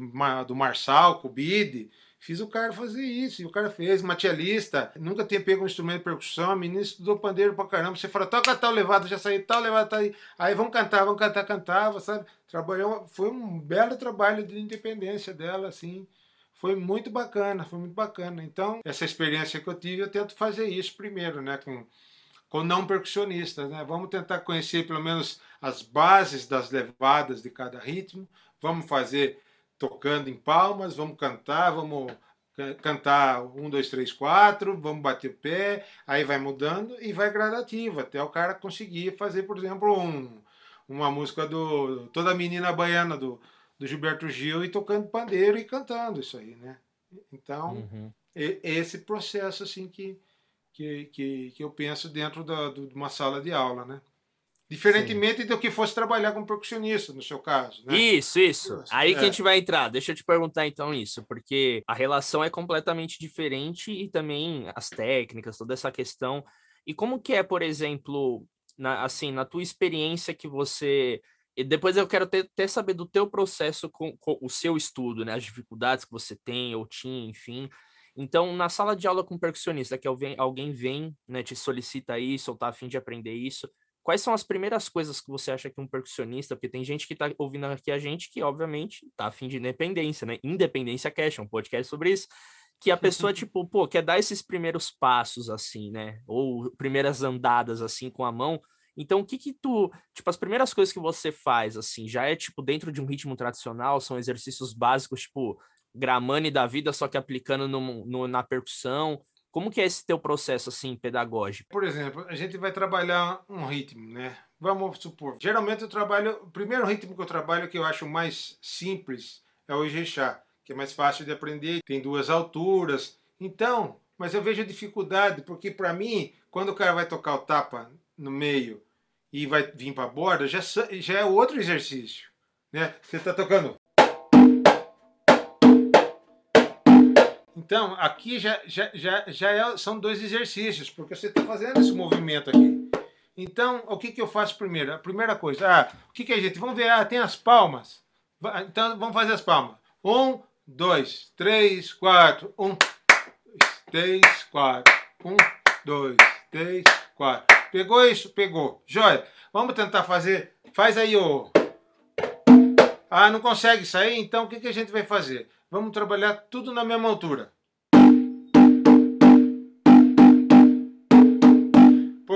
do Marçal, Cubide. Fiz o cara fazer isso, e o cara fez, materialista, nunca tinha pego um instrumento de percussão, a menina estudou pandeiro pra caramba, você fala, toca tal levada, já saiu tal levada, tá aí, aí vamos cantar, vamos cantar, cantava, sabe? Trabalhou, foi um belo trabalho de independência dela, assim, foi muito bacana, foi muito bacana. Então, essa experiência que eu tive, eu tento fazer isso primeiro, né, com com não percussionistas. Né? Vamos tentar conhecer pelo menos as bases das levadas de cada ritmo. Vamos fazer tocando em palmas, vamos cantar, vamos cantar um, dois, três, quatro, vamos bater o pé, aí vai mudando e vai gradativo, até o cara conseguir fazer, por exemplo, um, uma música do Toda Menina Baiana do, do Gilberto Gil e tocando pandeiro e cantando isso aí, né? Então, uhum. esse processo assim que, que, que, que eu penso dentro da, de uma sala de aula, né? Diferentemente Sim. do que fosse trabalhar como percussionista, no seu caso. Né? Isso, isso. Aí é. que a gente vai entrar. Deixa eu te perguntar então isso, porque a relação é completamente diferente e também as técnicas, toda essa questão. E como que é, por exemplo, na, assim, na tua experiência que você e depois eu quero até saber do teu processo com, com, o seu estudo, né? As dificuldades que você tem ou tinha, enfim. Então, na sala de aula com percussionista, que alguém vem, né, te solicita isso, ou tá a fim de aprender isso, quais são as primeiras coisas que você acha que um percussionista, porque tem gente que tá ouvindo aqui a gente que, obviamente, tá a fim de independência, né? Independência Cash, um podcast sobre isso, que a pessoa, tipo, pô, quer dar esses primeiros passos, assim, né? Ou primeiras andadas, assim, com a mão. Então, o que que tu, tipo, as primeiras coisas que você faz, assim, já é, tipo, dentro de um ritmo tradicional, são exercícios básicos, tipo, Gramani da vida, só que aplicando no, no, na percussão? Como que é esse teu processo assim pedagógico? Por exemplo, a gente vai trabalhar um ritmo, né? Vamos supor. Geralmente eu trabalho, o primeiro ritmo que eu trabalho que eu acho mais simples é o Ijexá, que é mais fácil de aprender, tem duas alturas. Então, mas eu vejo dificuldade, porque para mim, quando o cara vai tocar o tapa no meio e vai vir para a borda, já, já é outro exercício. Né? Você está tocando. Então, aqui já, já, já, já é, são dois exercícios, porque você está fazendo esse movimento aqui. Então, o que, que eu faço primeiro? A primeira coisa, ah, o que, que a gente. Vamos ver, ah, tem as palmas. Então, vamos fazer as palmas. Um, dois, três, quatro. Um, dois, três, quatro. Um, dois, três, quatro. Pegou isso? Pegou. Joia. Vamos tentar fazer. Faz aí o. Ah, não consegue sair? Então o que, que a gente vai fazer? Vamos trabalhar tudo na mesma altura.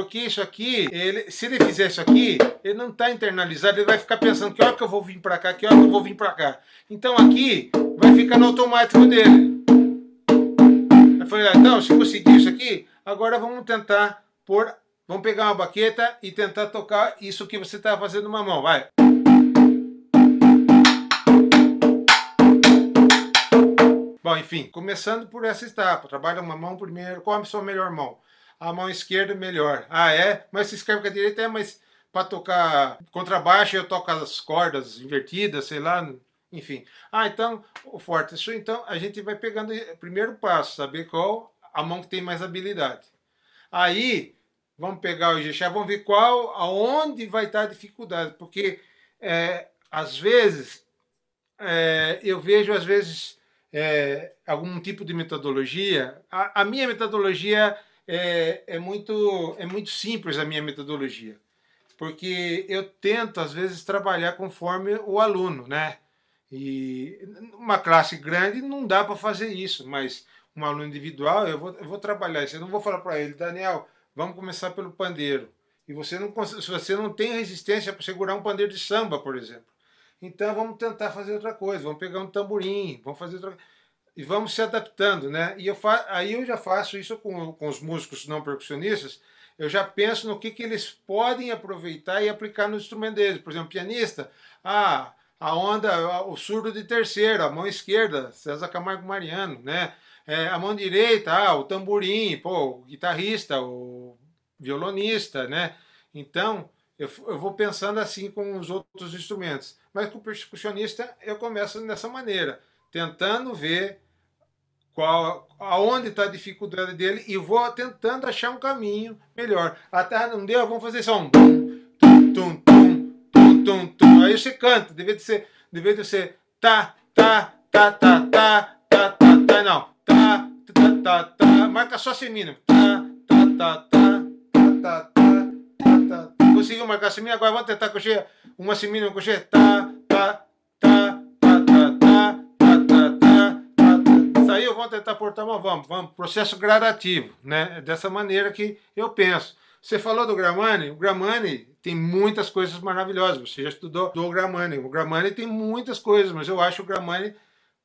Porque isso aqui, ele, se ele fizer isso aqui, ele não está internalizado, ele vai ficar pensando que hora que eu vou vir para cá, que hora que eu vou vir para cá. Então aqui vai ficar no automático dele. Eu falei, ah, então, se conseguir isso aqui, agora vamos tentar pôr, vamos pegar uma baqueta e tentar tocar isso que você está fazendo numa mão, vai. Bom, enfim, começando por essa etapa, trabalha uma mão primeiro, qual a sua melhor mão? A mão esquerda melhor. Ah, é? Mas se escreve com a direita, é, mas para tocar contrabaixo eu toco as cordas invertidas, sei lá, enfim. Ah, então, o forte. Isso então a gente vai pegando o primeiro passo, saber qual a mão que tem mais habilidade. Aí, vamos pegar o Ijexá, vamos ver qual, aonde vai estar a dificuldade, porque é, às vezes é, eu vejo às vezes é, algum tipo de metodologia. A, a minha metodologia é, é, muito, é muito simples, a minha metodologia, porque eu tento, às vezes, trabalhar conforme o aluno, né? E uma classe grande não dá para fazer isso, mas um aluno individual, eu vou, eu vou trabalhar isso. Eu não vou falar para ele, Daniel, vamos começar pelo pandeiro. E você não, se você não tem resistência para segurar um pandeiro de samba, por exemplo, então vamos tentar fazer outra coisa, vamos pegar um tamborim, vamos fazer outra e vamos se adaptando, né? E eu fa... aí eu já faço isso com, com os músicos não percussionistas, eu já penso no que, que eles podem aproveitar e aplicar no instrumento deles. Por exemplo, pianista, ah, a onda, o surdo de terceiro, a mão esquerda, César Camargo Mariano, né? É, a mão direita, ah, o tamborim, pô, o guitarrista, o violonista, né? Então, eu, eu vou pensando assim com os outros instrumentos. Mas com o percussionista eu começo dessa maneira, tentando ver qual, aonde está a dificuldade dele e vou tentando achar um caminho melhor. Até não deu, vamos fazer só um tum, tum, tum, tum, tum, tum. Aí você canta, devia de ser, devia de ser tá, tá, tá, tá, tá, tá, tá, tá, não, tá, tá, tá, tá, marca só semínimo, tá, tá, tá, tá, tá, tá, tá conseguiu marcar semínimo, agora vamos tentar coxer uma semínima coxer. Tá, tá, tá, tá. Saiu, vamos tentar portar uma, vamos, vamos. Processo gradativo, né? Dessa maneira que eu penso. Você falou do Gramani, o Gramani tem muitas coisas maravilhosas. Você já estudou do Gramani. O Gramani tem muitas coisas, mas eu acho o Gramani,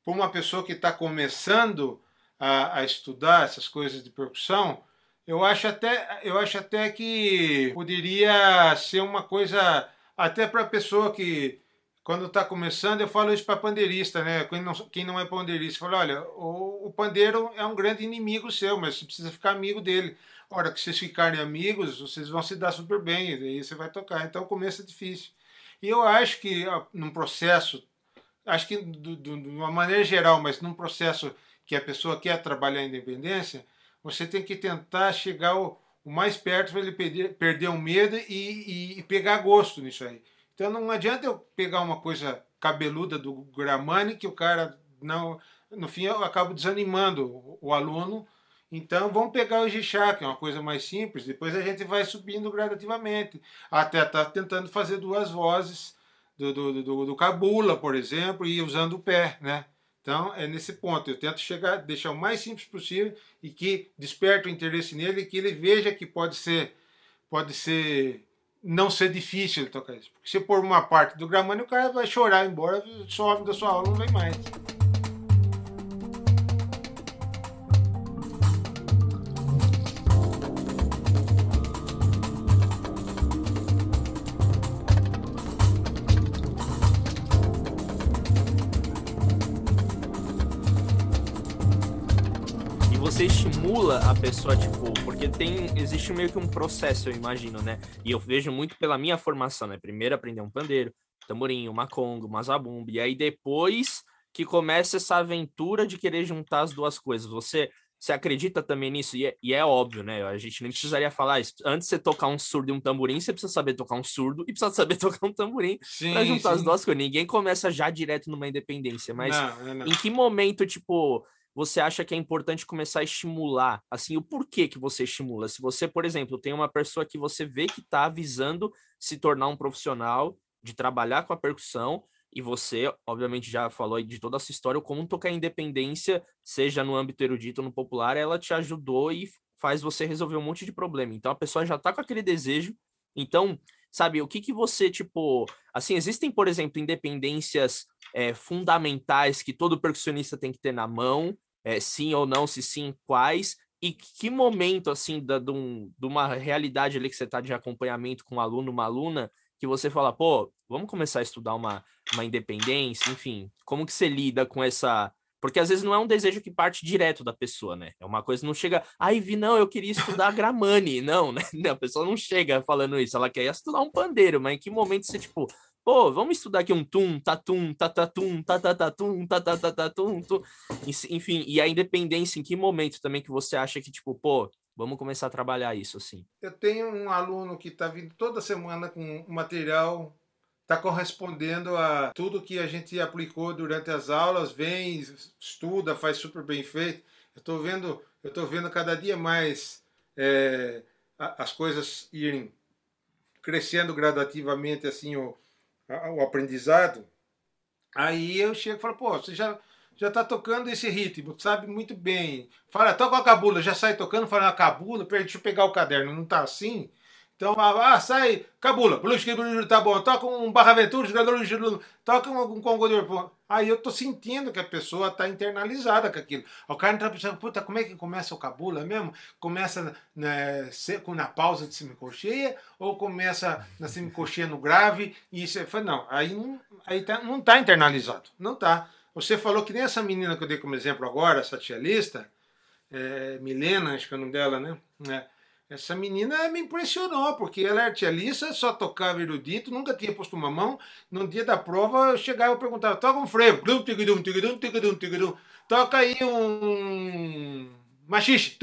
para uma pessoa que está começando a, a estudar essas coisas de percussão, eu acho até, eu acho até que poderia ser uma coisa até para a pessoa que quando está começando, eu falo isso para pandeirista, né? Quem não, quem não é pandeirista, fala, olha, o, o pandeiro é um grande inimigo seu, mas você precisa ficar amigo dele. A hora que vocês ficarem amigos, vocês vão se dar super bem, e aí você vai tocar. Então o começo é difícil. E eu acho que num processo, acho que de uma maneira geral, mas num processo que a pessoa quer trabalhar a independência, você tem que tentar chegar o, o mais perto para ele perder, perder o medo e, e, e, pegar gosto nisso aí. Então não adianta eu pegar uma coisa cabeluda do Gramani que o cara não. No fim eu acabo desanimando o, aluno. Então vamos pegar o Gixá, que é uma coisa mais simples, depois a gente vai subindo gradativamente. Até estar tá tentando fazer duas vozes do, do, do, do Cabula, por exemplo, e usando o pé, né? Então, é nesse ponto. Eu tento chegar, deixar o mais simples possível e que desperte o interesse nele que ele veja que pode ser, pode ser, não ser difícil tocar isso. Porque se pôr uma parte do gramando, o cara vai chorar embora, sobe da sua aula, não vem mais. E você estimula a pessoa, tipo, porque tem, existe meio que um processo, eu imagino, né? E eu vejo muito pela minha formação, né? Primeiro aprender um pandeiro, tamborim, uma conga, uma zabumba, e aí depois que começa essa aventura de querer juntar as duas coisas. Você você acredita também nisso? E é, e é, óbvio, né? A gente nem precisaria falar isso. Antes de você tocar um surdo e um tamborim, você precisa saber tocar um surdo e precisa saber tocar um tamborim para juntar sim. as duas coisas. Ninguém começa já direto numa independência. Mas não, não. em que momento, tipo, você acha que é importante começar a estimular? Assim, o porquê que você estimula? Se você, por exemplo, tem uma pessoa que você vê que está avisando se tornar um profissional de trabalhar com a percussão, e você, obviamente, já falou de toda essa história, como tocar independência, seja no âmbito erudito ou no popular, ela te ajudou e faz você resolver um monte de problema. Então a pessoa já tá com aquele desejo. Então, sabe, o que que você, tipo, assim, existem, por exemplo, independências é, fundamentais que todo percussionista tem que ter na mão, é, sim ou não, se sim, quais, e que momento, assim, da, de, um, de uma realidade ali que você está de acompanhamento com um aluno, uma aluna, que você fala, pô, vamos começar a estudar uma, uma independência, enfim, como que você lida com essa. Porque às vezes não é um desejo que parte direto da pessoa, né? É uma coisa não chega, ai, vi, não, eu queria estudar Gramani. Não, né? A pessoa não chega falando isso, ela quer estudar um pandeiro, mas em que momento você, tipo, pô, vamos estudar aqui um tum, tatum, tatatum, tatatatum, tatatatatum, enfim, e a independência, em que momento também que você acha que, tipo, pô, Vamos começar a trabalhar isso, assim. Eu tenho um aluno que está vindo toda semana com material, está correspondendo a tudo que a gente aplicou durante as aulas, vem, estuda, faz super bem feito. Eu estou vendo, eu estou vendo cada dia mais é, as coisas irem crescendo gradativamente assim o, o aprendizado. Aí eu chego e falo, pô, você já já está tocando esse ritmo, sabe muito bem. Fala, toca a cabula, já sai tocando, fala a cabula, deixa eu pegar o caderno, não está assim? Então, ah, ah sai, cabula, tá bom, toca um barra aventura, toca um, congo de Aí eu tô sentindo que a pessoa tá internalizada com aquilo. O cara tá pensando, puta, como é que começa o cabula mesmo? Começa né, na pausa de semicocheia ou começa na semicocheia no grave? E isso, é, não, aí, não, aí tá, não tá internalizado, não tá. Você falou que nem essa menina que eu dei como exemplo agora, essa tia Lista, é, Milena, acho que é o nome dela, né? É, essa menina me impressionou, porque ela era tia Lista, só tocava erudito, nunca tinha posto uma mão. No dia da prova, eu chegava e perguntava, toca um frevo, toca aí um machixe,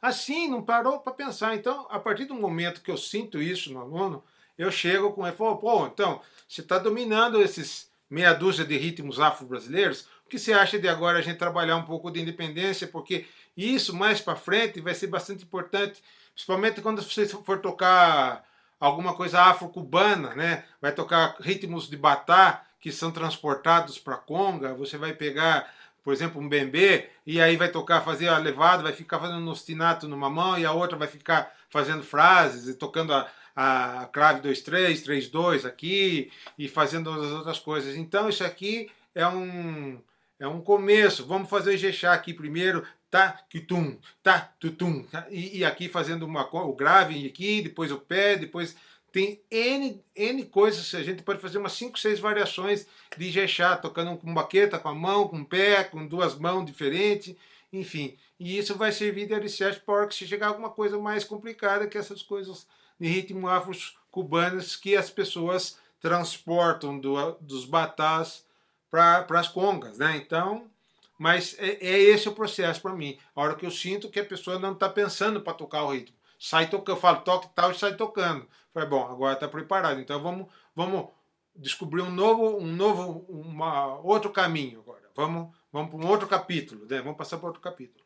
assim, não parou para pensar. Então, a partir do momento que eu sinto isso no aluno, eu chego com ele e falo, pô, então, você está dominando esses meia dúzia de ritmos afro-brasileiros, o que você acha de agora a gente trabalhar um pouco de independência? Porque isso mais para frente vai ser bastante importante, principalmente quando você for tocar alguma coisa afro-cubana, né? Vai tocar ritmos de batá que são transportados para conga, você vai pegar, por exemplo, um bembê e aí vai tocar, fazer a levada, vai ficar fazendo um ostinato numa mão e a outra vai ficar fazendo frases e tocando a, a clave 2-3, 3-2 aqui e fazendo as outras coisas. Então isso aqui é um, é um começo. Vamos fazer o Ijexá aqui primeiro, tá, tum, tá, tutum, tá, e, e aqui fazendo uma, o grave aqui, depois o pé, depois tem N, N coisas, a gente pode fazer umas 5, 6 variações de Ijexá, tocando com baqueta, com a mão, com o pé, com duas mãos diferentes, enfim. E isso vai servir de alicerce para que se chegar alguma coisa mais complicada que essas coisas de ritmo afros cubanos que as pessoas transportam do, dos batás para as congas, né? Então, mas é, é esse o processo para mim. A hora que eu sinto que a pessoa não está pensando para tocar o ritmo, sai tocando, eu falo toque tal e sai tocando. Falei, bom, agora está preparado. Então vamos, vamos descobrir um novo, um novo, uma, outro caminho agora. Vamos, vamos para um outro capítulo, né? Vamos passar para outro capítulo.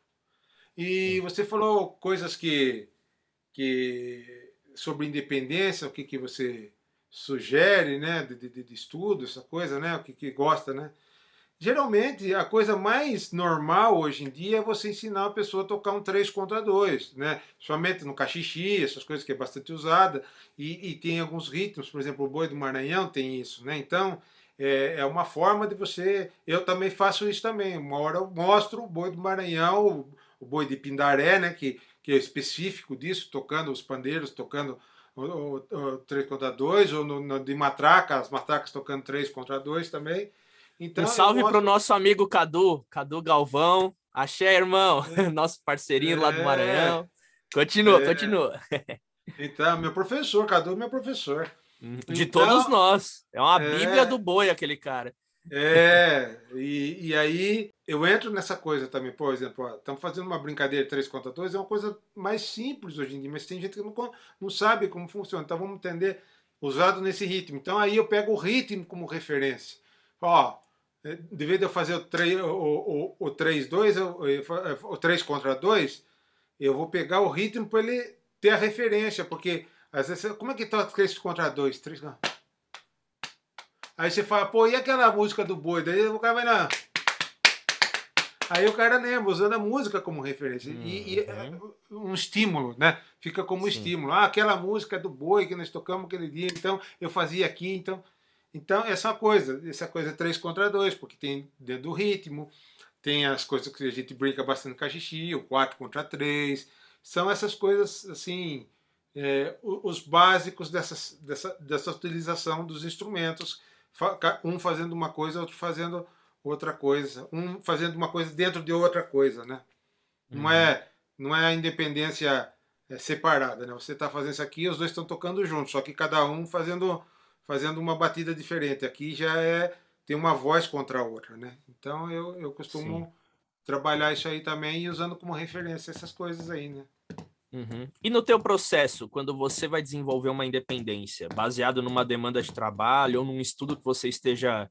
E você falou coisas que que sobre independência, o que, que você sugere, né, de, de, de estudo, essa coisa, né, o que, que gosta, né? Geralmente, a coisa mais normal hoje em dia é você ensinar a pessoa a tocar um 3 contra 2, né? Somente no cachixi, essas coisas que é bastante usada, e, e, tem alguns ritmos, por exemplo, o boi do Maranhão tem isso, né? Então, é, é, uma forma de você... Eu também faço isso também. Uma hora eu mostro o boi do Maranhão, o, o boi de Pindaré, né? Que que é específico disso, tocando os pandeiros, tocando o, o, o 3 contra 2, ou no, no, de matraca, as matracas tocando 3 contra 2 também. Então, um salve para o nosso amigo Cadu, Cadu Galvão, Axé, irmão. É. Nosso parceirinho é. lá do Maranhão. Continua, é. continua. Então, meu professor, Cadu, meu professor. Uhum. De então, todos nós. É uma é... bíblia do boi, aquele cara. É, e, e aí eu entro nessa coisa também, por exemplo, estamos fazendo uma brincadeira 3 contra 2, é uma coisa mais simples hoje em dia, mas tem gente que não, não sabe como funciona, então vamos entender usado nesse ritmo. Então aí eu pego o ritmo como referência. Ó, é, de vez de eu fazer o 3, o, o, o 3, 2, o 3 contra 2, eu vou pegar o ritmo para ele ter a referência, porque às vezes, como é que tá 3 contra 2? 3 Aí você fala, pô, e aquela música do boi? Daí o cara vai na. Aí o cara lembra, usando a música como referência. Uhum. E, e, é, um estímulo, né? Fica como Sim. estímulo. Ah, aquela música do boi que nós tocamos aquele dia, então eu fazia aqui, então. Então, essa coisa, essa coisa 3 contra 2, porque tem dentro do ritmo, tem as coisas que a gente brinca bastante com a xixi, o 4 contra 3. São essas coisas, assim, é, os básicos dessas, dessa, dessa utilização dos instrumentos, um fazendo uma coisa, outro fazendo outra coisa, um fazendo uma coisa dentro de outra coisa, né? Não uhum. é não é a independência é, separada, né? Você está fazendo isso aqui, os dois estão tocando juntos, só que cada um fazendo fazendo uma batida diferente. Aqui já é tem uma voz contra a outra, né? Então eu, eu costumo Sim. trabalhar isso aí também usando como referência essas coisas aí, né? Uhum. E no teu processo, quando você vai desenvolver uma independência, baseado numa demanda de trabalho ou num estudo que você esteja,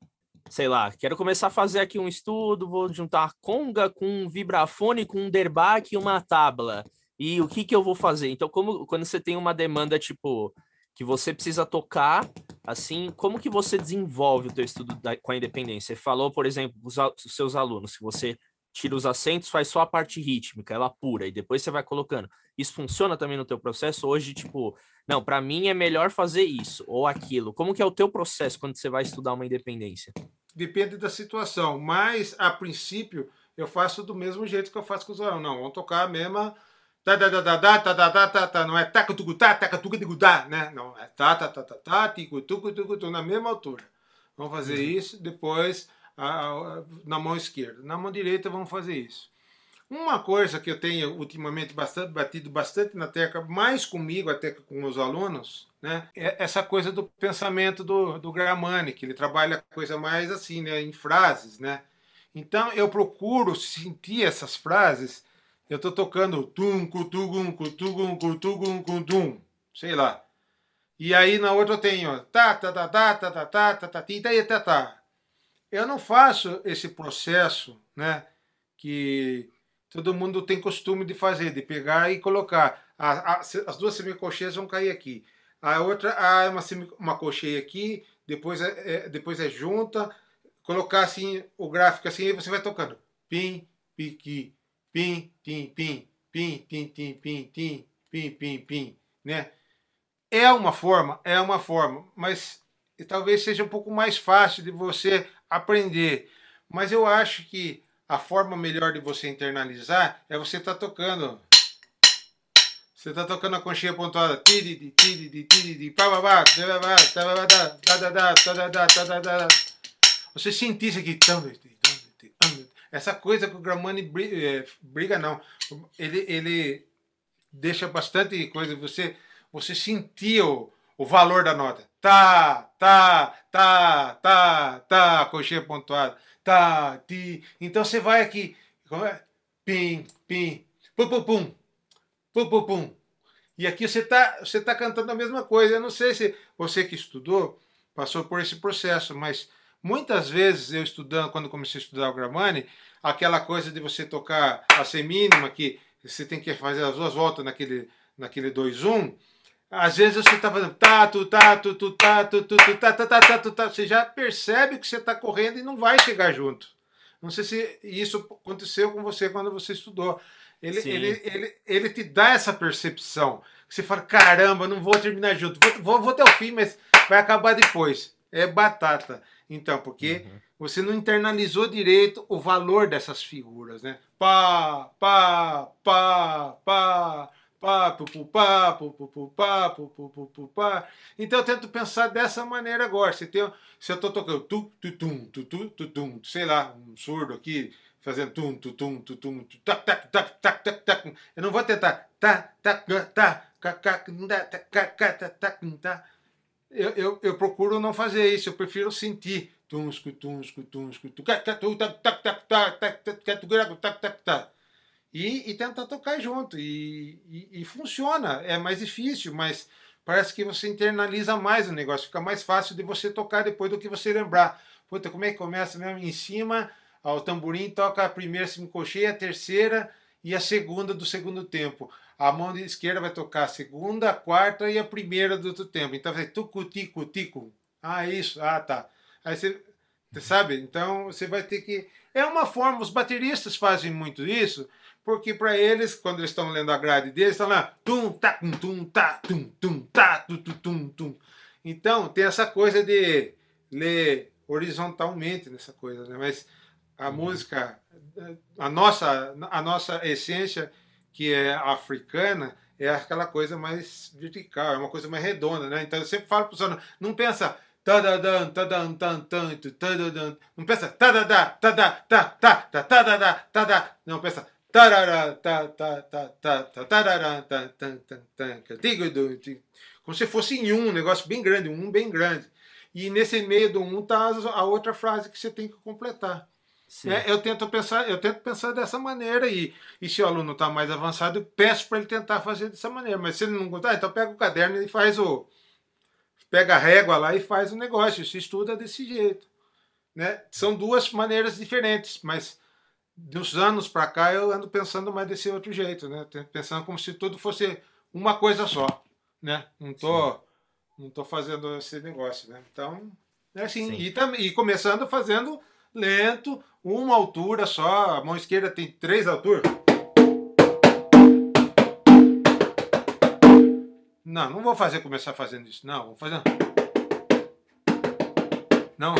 sei lá, quero começar a fazer aqui um estudo, vou juntar conga com um vibrafone, com um derbaque e uma tabla. E o que que eu vou fazer? Então, como quando você tem uma demanda tipo que você precisa tocar, assim, como que você desenvolve o teu estudo da, com a independência? Você falou, por exemplo, os, os seus alunos, que você tira os acentos, faz só a parte rítmica, ela pura, e depois você vai colocando. Isso funciona também no teu processo? Hoje, tipo, não, para mim é melhor fazer isso ou aquilo. Como que é o teu processo quando você vai estudar uma independência? Depende da situação, mas a princípio eu faço do mesmo jeito que eu faço com os alunos. Não, vamos tocar a mesma tá tá tá tá tá tá tá tá tá não é taca tucu tá taca tucu tá né não é tá tá tá tá tá ticu tucu tucu tu na mesma altura vamos fazer isso depois na mão esquerda. Na mão direita vamos fazer isso. Uma coisa que eu tenho ultimamente bastante batido bastante na tecla, mais comigo até que com os alunos, né, é essa coisa do pensamento do, do Gramani, que ele trabalha a coisa mais assim, né, em frases, né. Então eu procuro sentir essas frases. Eu estou tocando tum, cutugum, cutugum, cutugum, cutugum, sei lá. E aí na outra eu tenho tá, tá, tá, tá, tá, tá, tá, tá, tá, tá, tá, tá. Eu não faço esse processo, né, que todo mundo tem costume de fazer, de pegar e colocar. A, a, as duas semicolcheias vão cair aqui. A outra, ah, é uma, uma colcheia aqui, depois é, é, depois é junta, colocar assim o gráfico assim, e você vai tocando. Pim, piqui, pim, tim, pim, pim, tim, tim, pim, tim, pim, pim, pim, né? É uma forma, é uma forma, mas talvez seja um pouco mais fácil de você aprender. Mas eu acho que a forma melhor de você internalizar é você estar tá tocando. Você está tocando a conchinha pontuada. Você sentir isso aqui. Essa coisa que o Gramani briga, não. Ele, ele deixa bastante coisa. Você, você sentir o, o valor da nota. Tá, tá, tá, tá, tá, coxinha pontuada. Tá, ti. Então você vai aqui. Como é? Pim, pim, pum, pum, pum. Pum, pum, pum. E aqui você está você tá cantando a mesma coisa. Eu não sei se você que estudou passou por esse processo, mas muitas vezes eu estudando, quando comecei a estudar o Gramani, aquela coisa de você tocar a semínima, que você tem que fazer as duas voltas naquele, naquele 2-1, às vezes você está fazendo tá, tu, tá, tu, tu, tá, tu, tu, tu, tá, tá, tá, tá, tu, tá. Você já percebe que você está correndo e não vai chegar junto. Não sei se isso aconteceu com você quando você estudou. Ele, ele, ele, ele te dá essa percepção. Que você fala, caramba, não vou terminar junto. Vou, vou, vou até o fim, mas vai acabar depois. É batata. Então, porque uhum. você não internalizou direito o valor dessas figuras, né? Pá, pá, pá, pá pá, pá, pá, pá. Então eu tento pensar dessa maneira agora. Se, tem, se eu estou tocando tu, tu, tum, tu, tu, tu, tum, sei lá, um surdo aqui, fazendo tum, tum, tum, tum, tum, tac, tac, tac, tac, tac, tac. Eu não vou tentar tá, tá, tá, tá, eu, eu, eu procuro não fazer isso, eu prefiro sentir. E, e tentar tocar junto. E, e, e funciona. É mais difícil, mas parece que você internaliza mais o negócio. Fica mais fácil de você tocar depois do que você lembrar. Puta, como é que começa mesmo? Em cima, o tamborim toca a primeira semicolcheia, a terceira e a segunda do segundo tempo. A mão esquerda vai tocar a segunda, a quarta e a primeira do outro tempo. Então vai tucu, tico, tico. Ah, isso. Ah, tá. Aí você, sabe? Então você vai ter que. É uma forma, os bateristas fazem muito isso, porque para eles, quando eles estão lendo a grade deles, estão lá. Tum, tá, tum, tum, tá, tum, tum, tá, tum, tum, tum, tum. Então tem essa coisa de ler horizontalmente nessa coisa, né? Mas a música, a nossa, a nossa essência, que é africana, é aquela coisa mais vertical, é uma coisa mais redonda, né? Então eu sempre falo para os alunos, não pensa tadadan, tadan, tan, tan, tadadan, não pensa tadadá, tada, ta, ta, ta, tadadá, tada, não pensa como se fosse em um, um negócio bem grande, um bem grande. E nesse meio do um tá a outra frase que você tem que completar. Né? Eu tento pensar, eu tento pensar dessa maneira e, e se o aluno está mais avançado, eu peço para ele tentar fazer dessa maneira. Mas se ele não gostar, então pega o caderno e faz o pega a régua lá e faz o negócio. Se estuda desse jeito, né? São duas maneiras diferentes, mas dos anos para cá eu ando pensando mais desse outro jeito, né? Pensando como se tudo fosse uma coisa só, né? Não tô Sim não estou fazendo esse negócio, né? Então, é assim. E, e começando fazendo lento, uma altura só. A mão esquerda tem três alturas. Não, não vou fazer começar fazendo isso. Não, vou fazer. Não,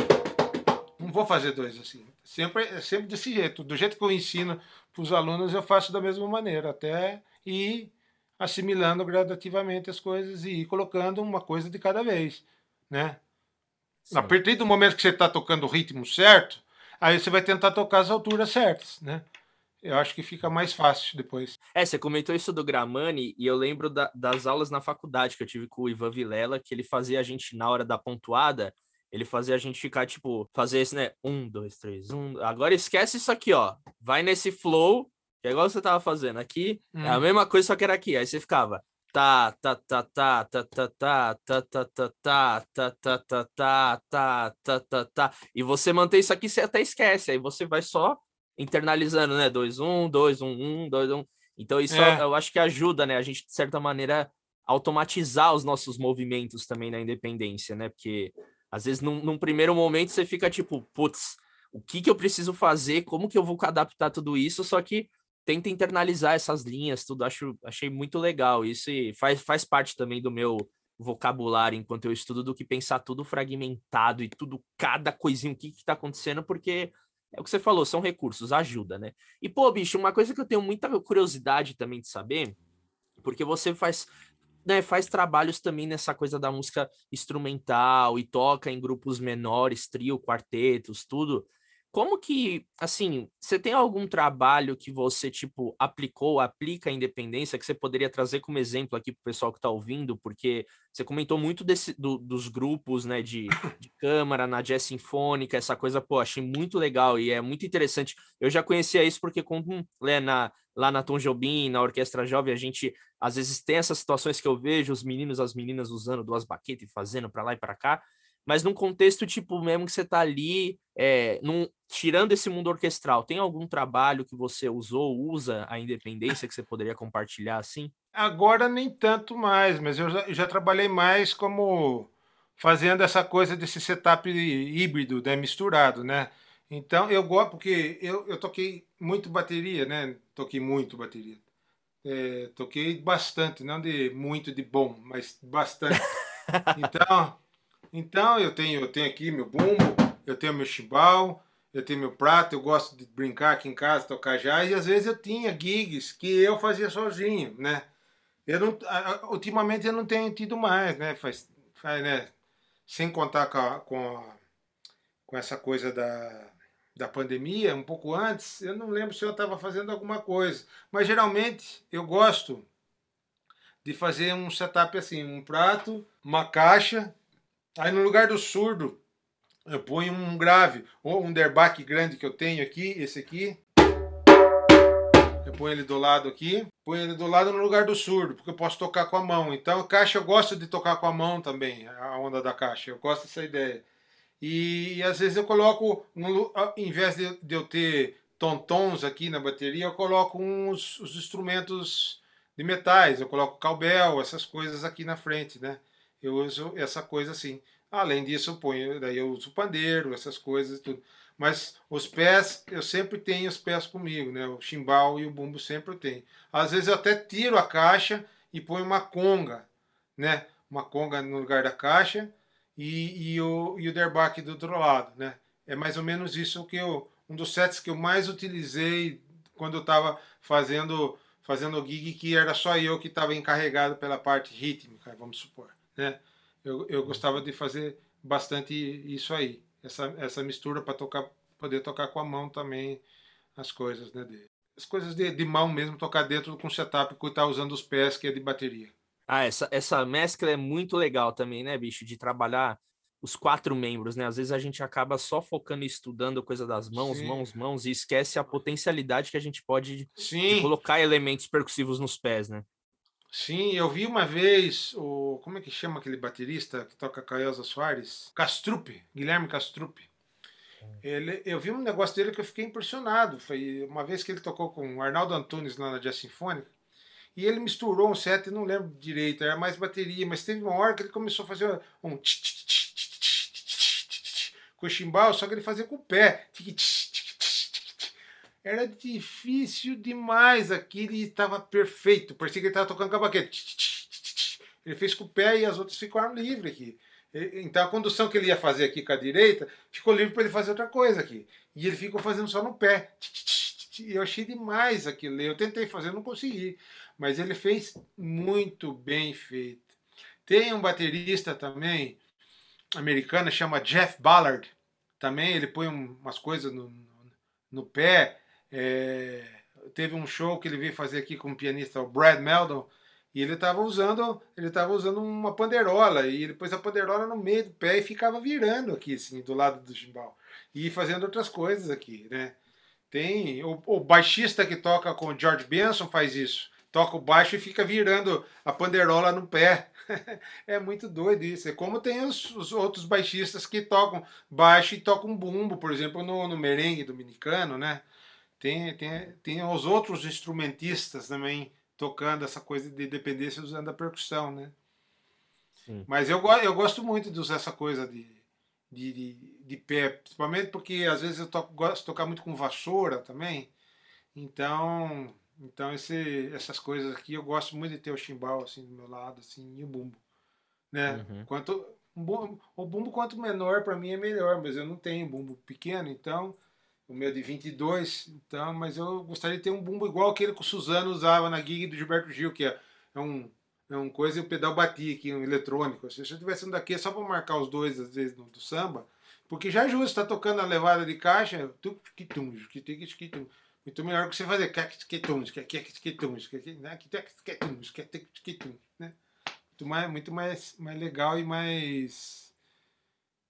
não vou fazer dois assim. Sempre, é sempre desse jeito. Do jeito que eu ensino para os alunos, eu faço da mesma maneira, até ir assimilando gradativamente as coisas e ir colocando uma coisa de cada vez, né? Sim. A partir do momento que você está tocando o ritmo certo, aí você vai tentar tocar as alturas certas, né? Eu acho que fica mais fácil depois. É, você comentou isso do Gramani e eu lembro da, das aulas na faculdade que eu tive com o Ivan Vilela, que ele fazia a gente, na hora da pontuada, ele fazia a gente ficar, tipo, fazer esse, né? Um, dois, três, um. Agora esquece isso aqui, ó. Vai nesse flow que é igual você tava fazendo aqui, hum. é a mesma coisa, só que era aqui. Aí você ficava tá, tá, tá, tá, tá, tá, tá, tá, tá, tá, tá, tá, tá, tá, tá, tá, tá, tá, tá. E você mantém isso aqui, você até esquece. Aí você vai só internalizando, né? 2, 1, 2, 1, 1, 2, 1. Então isso eu acho que ajuda, né? A gente, de certa maneira, automatizar os nossos movimentos também na independência, né? Porque às vezes num, num primeiro momento você fica tipo, putz, o que que eu preciso fazer? Como que eu vou adaptar tudo isso? Só que tenta internalizar essas linhas, tudo. Acho, achei muito legal isso e faz, faz parte também do meu vocabulário enquanto eu estudo do que pensar tudo fragmentado e tudo, cada coisinha, o que que tá acontecendo, porque é o que você falou, são recursos, ajuda, né? E, pô, bicho, uma coisa que eu tenho muita curiosidade também de saber, porque você faz, né, faz trabalhos também nessa coisa da música instrumental e toca em grupos menores, trio, quartetos, tudo. Como que, assim, você tem algum trabalho que você, tipo, aplicou, aplica a independência, que você poderia trazer como exemplo aqui para o pessoal que está ouvindo? Porque você comentou muito desse, do, dos grupos, né, de, de câmara, na jazz sinfônica, essa coisa, pô, achei muito legal e é muito interessante. Eu já conhecia isso porque, como né, na, lá na Tom Jobim, na Orquestra Jovem, a gente, às vezes, tem essas situações que eu vejo os meninos, as meninas usando duas baquetes e fazendo para lá e para cá, mas num contexto tipo mesmo que você está ali, é, num, tirando esse mundo orquestral, tem algum trabalho que você usou, usa a independência que você poderia compartilhar assim? Agora nem tanto mais, mas eu já, eu já trabalhei mais como fazendo essa coisa desse setup híbrido, né, misturado, né? Então eu gosto porque eu, eu toquei muito bateria, né? Toquei muito bateria. É, toquei bastante, não de muito de bom, mas bastante. Então então eu tenho, eu tenho aqui meu bumbo, eu tenho meu chimbal, eu tenho meu prato, eu gosto de brincar aqui em casa, tocar já, e às vezes eu tinha gigs que eu fazia sozinho, né? Eu não, ultimamente eu não tenho tido mais, né? Faz, faz, né? Sem contar com, a, com, a, com essa coisa da, da pandemia, um pouco antes, eu não lembro se eu estava fazendo alguma coisa. Mas geralmente eu gosto de fazer um setup assim, um prato, uma caixa, aí no lugar do surdo eu ponho um grave, ou um derbaque grande que eu tenho aqui, esse aqui. Eu ponho ele do lado aqui, ponho ele do lado no lugar do surdo, porque eu posso tocar com a mão. Então, caixa eu gosto de tocar com a mão também, a onda da caixa. Eu gosto dessa ideia. E, e às vezes eu coloco, no, em vez de, de eu ter tontons aqui na bateria, eu coloco uns os instrumentos de metais. Eu coloco calbel, essas coisas aqui na frente, né? Eu uso essa coisa assim. Além disso, eu ponho, daí eu uso pandeiro, essas coisas e tudo. Mas os pés, eu sempre tenho os pés comigo, né? O chimbal e o bumbo sempre eu tenho. Às vezes eu até tiro a caixa e ponho uma conga, né? Uma conga no lugar da caixa e, e o, e o derbaque do outro lado, né? É mais ou menos isso que eu, um dos sets que eu mais utilizei quando eu estava fazendo fazendo gig que era só eu que estava encarregado pela parte rítmica, vamos supor, né? eu, eu gostava de fazer bastante isso aí, essa, essa mistura para tocar, poder tocar com a mão também as coisas, né? De, as coisas de, de mão mesmo, tocar dentro com setup que está usando os pés, que é de bateria. Ah, essa, essa mescla é muito legal também, né, bicho? De trabalhar os quatro membros, né? Às vezes a gente acaba só focando e estudando coisa das mãos, Sim. mãos, mãos, e esquece a potencialidade que a gente pode colocar elementos percussivos nos pés, né? Sim, eu vi uma vez o. Como é que chama aquele baterista que toca com a Elza Soares? Castrupe, Guilherme Castrupe. Ele, eu vi um negócio dele que eu fiquei impressionado. Foi uma vez que ele tocou com o Arnaldo Antunes lá na Jazz Sinfônica. E ele misturou um set, não lembro direito, era mais bateria, mas teve uma hora que ele começou a fazer um com o chimbal, só que ele fazia com o pé. Era difícil demais aquilo e estava perfeito. Parecia que ele estava tocando cabaquete. Ele fez com o pé e as outras ficaram livres aqui. Então a condução que ele ia fazer aqui com a direita ficou livre para ele fazer outra coisa aqui. E ele ficou fazendo só no pé. E eu achei demais aquilo. Eu tentei fazer, não consegui. Mas ele fez muito bem feito. Tem um baterista também, americano, chama Jeff Ballard. Também ele põe umas coisas no, no pé. É, teve um show que ele veio fazer aqui com o pianista o Brad Meldon e ele estava usando ele estava usando uma panderola e depois a panderola no meio do pé e ficava virando aqui assim do lado do chimbal e fazendo outras coisas aqui né? Tem o, o baixista que toca com o George Benson faz isso. Toca o baixo e fica virando a panderola no pé. É muito doido isso. É como tem os, os, outros baixistas que tocam baixo e tocam bumbo por exemplo no, no merengue dominicano né tem, tem, tem os outros instrumentistas também tocando essa coisa de dependência usando a percussão, né? Sim. Mas eu, eu gosto muito de usar essa coisa de, de, de, de pé, principalmente porque às vezes eu toco, gosto de tocar muito com vassoura também. Então, então esse, essas coisas aqui eu gosto muito de ter o chimbal assim do meu lado assim e o bumbo, né? Uhum. Quanto o bumbo quanto menor para mim é melhor, mas eu não tenho bumbo pequeno, então o meu de 22, então, mas eu gostaria de ter um bumbo igual aquele que o Suzano usava na gig do Gilberto Gil, que é, é um é um coisa e o pedal batia aqui, um eletrônico. Se eu tivesse um daqui é só para marcar os dois, às vezes, do, do samba, porque já ajuda, está tocando a levada de caixa, muito melhor que você fazer né? Muito mais, muito mais, mais legal e mais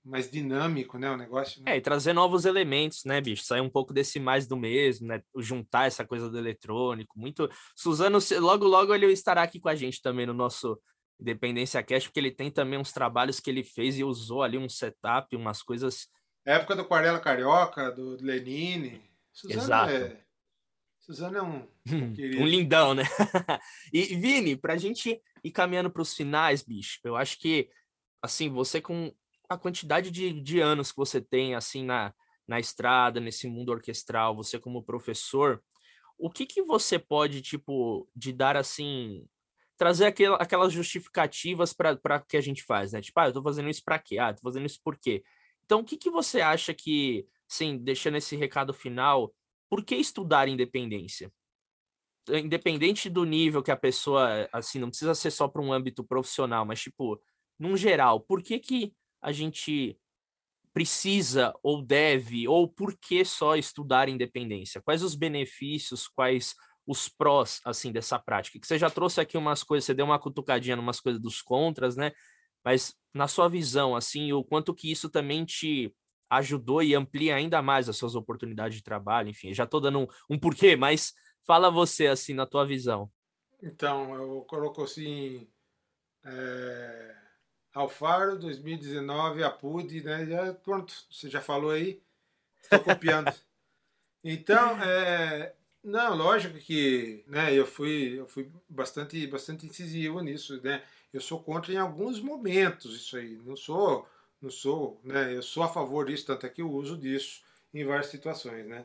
mais dinâmico, né, o negócio. Né? É, e trazer novos elementos, né, bicho? Sair um pouco desse mais do mesmo, né? Juntar essa coisa do eletrônico, muito. Suzano, logo, logo ele estará aqui com a gente também no nosso Independência Cash, porque ele tem também uns trabalhos que ele fez e usou ali um setup, umas coisas. época do Aquarela Carioca, do Lenine. Suzano Exato. É... Suzano é um. um lindão, né? e, Vini, pra gente ir caminhando para os finais, bicho, eu acho que, assim, você com a quantidade de, de anos que você tem assim na, na estrada, nesse mundo orquestral, você como professor, o que que você pode, tipo, de dar assim, trazer aquel, aquelas justificativas para que a gente faz, né? Tipo, ah, eu tô fazendo isso para quê? Ah, tô fazendo isso por quê? Então, o que que você acha que, sim, deixando esse recado final, por que estudar independência? Independente do nível que a pessoa, assim, não precisa ser só para um âmbito profissional, mas, tipo, num geral, por que que a gente precisa ou deve, ou por que só estudar independência? Quais os benefícios, quais os prós, assim, dessa prática? Que você já trouxe aqui umas coisas, você deu uma cutucadinha em umas coisas dos contras, né? Mas na sua visão, assim, o quanto que isso também te ajudou e amplia ainda mais as suas oportunidades de trabalho, enfim, já estou dando um, um porquê, mas fala você, assim, na tua visão. Então, eu coloco assim, é, Alfaro 2019, Apude, né? Já, pronto, você já falou aí, estou copiando. então, é, não, lógico que, né? Eu fui, eu fui bastante, bastante incisivo nisso, né? Eu sou contra em alguns momentos isso aí. Não sou, não sou, né? Eu sou a favor disso, tanto é que eu uso disso em várias situações, né?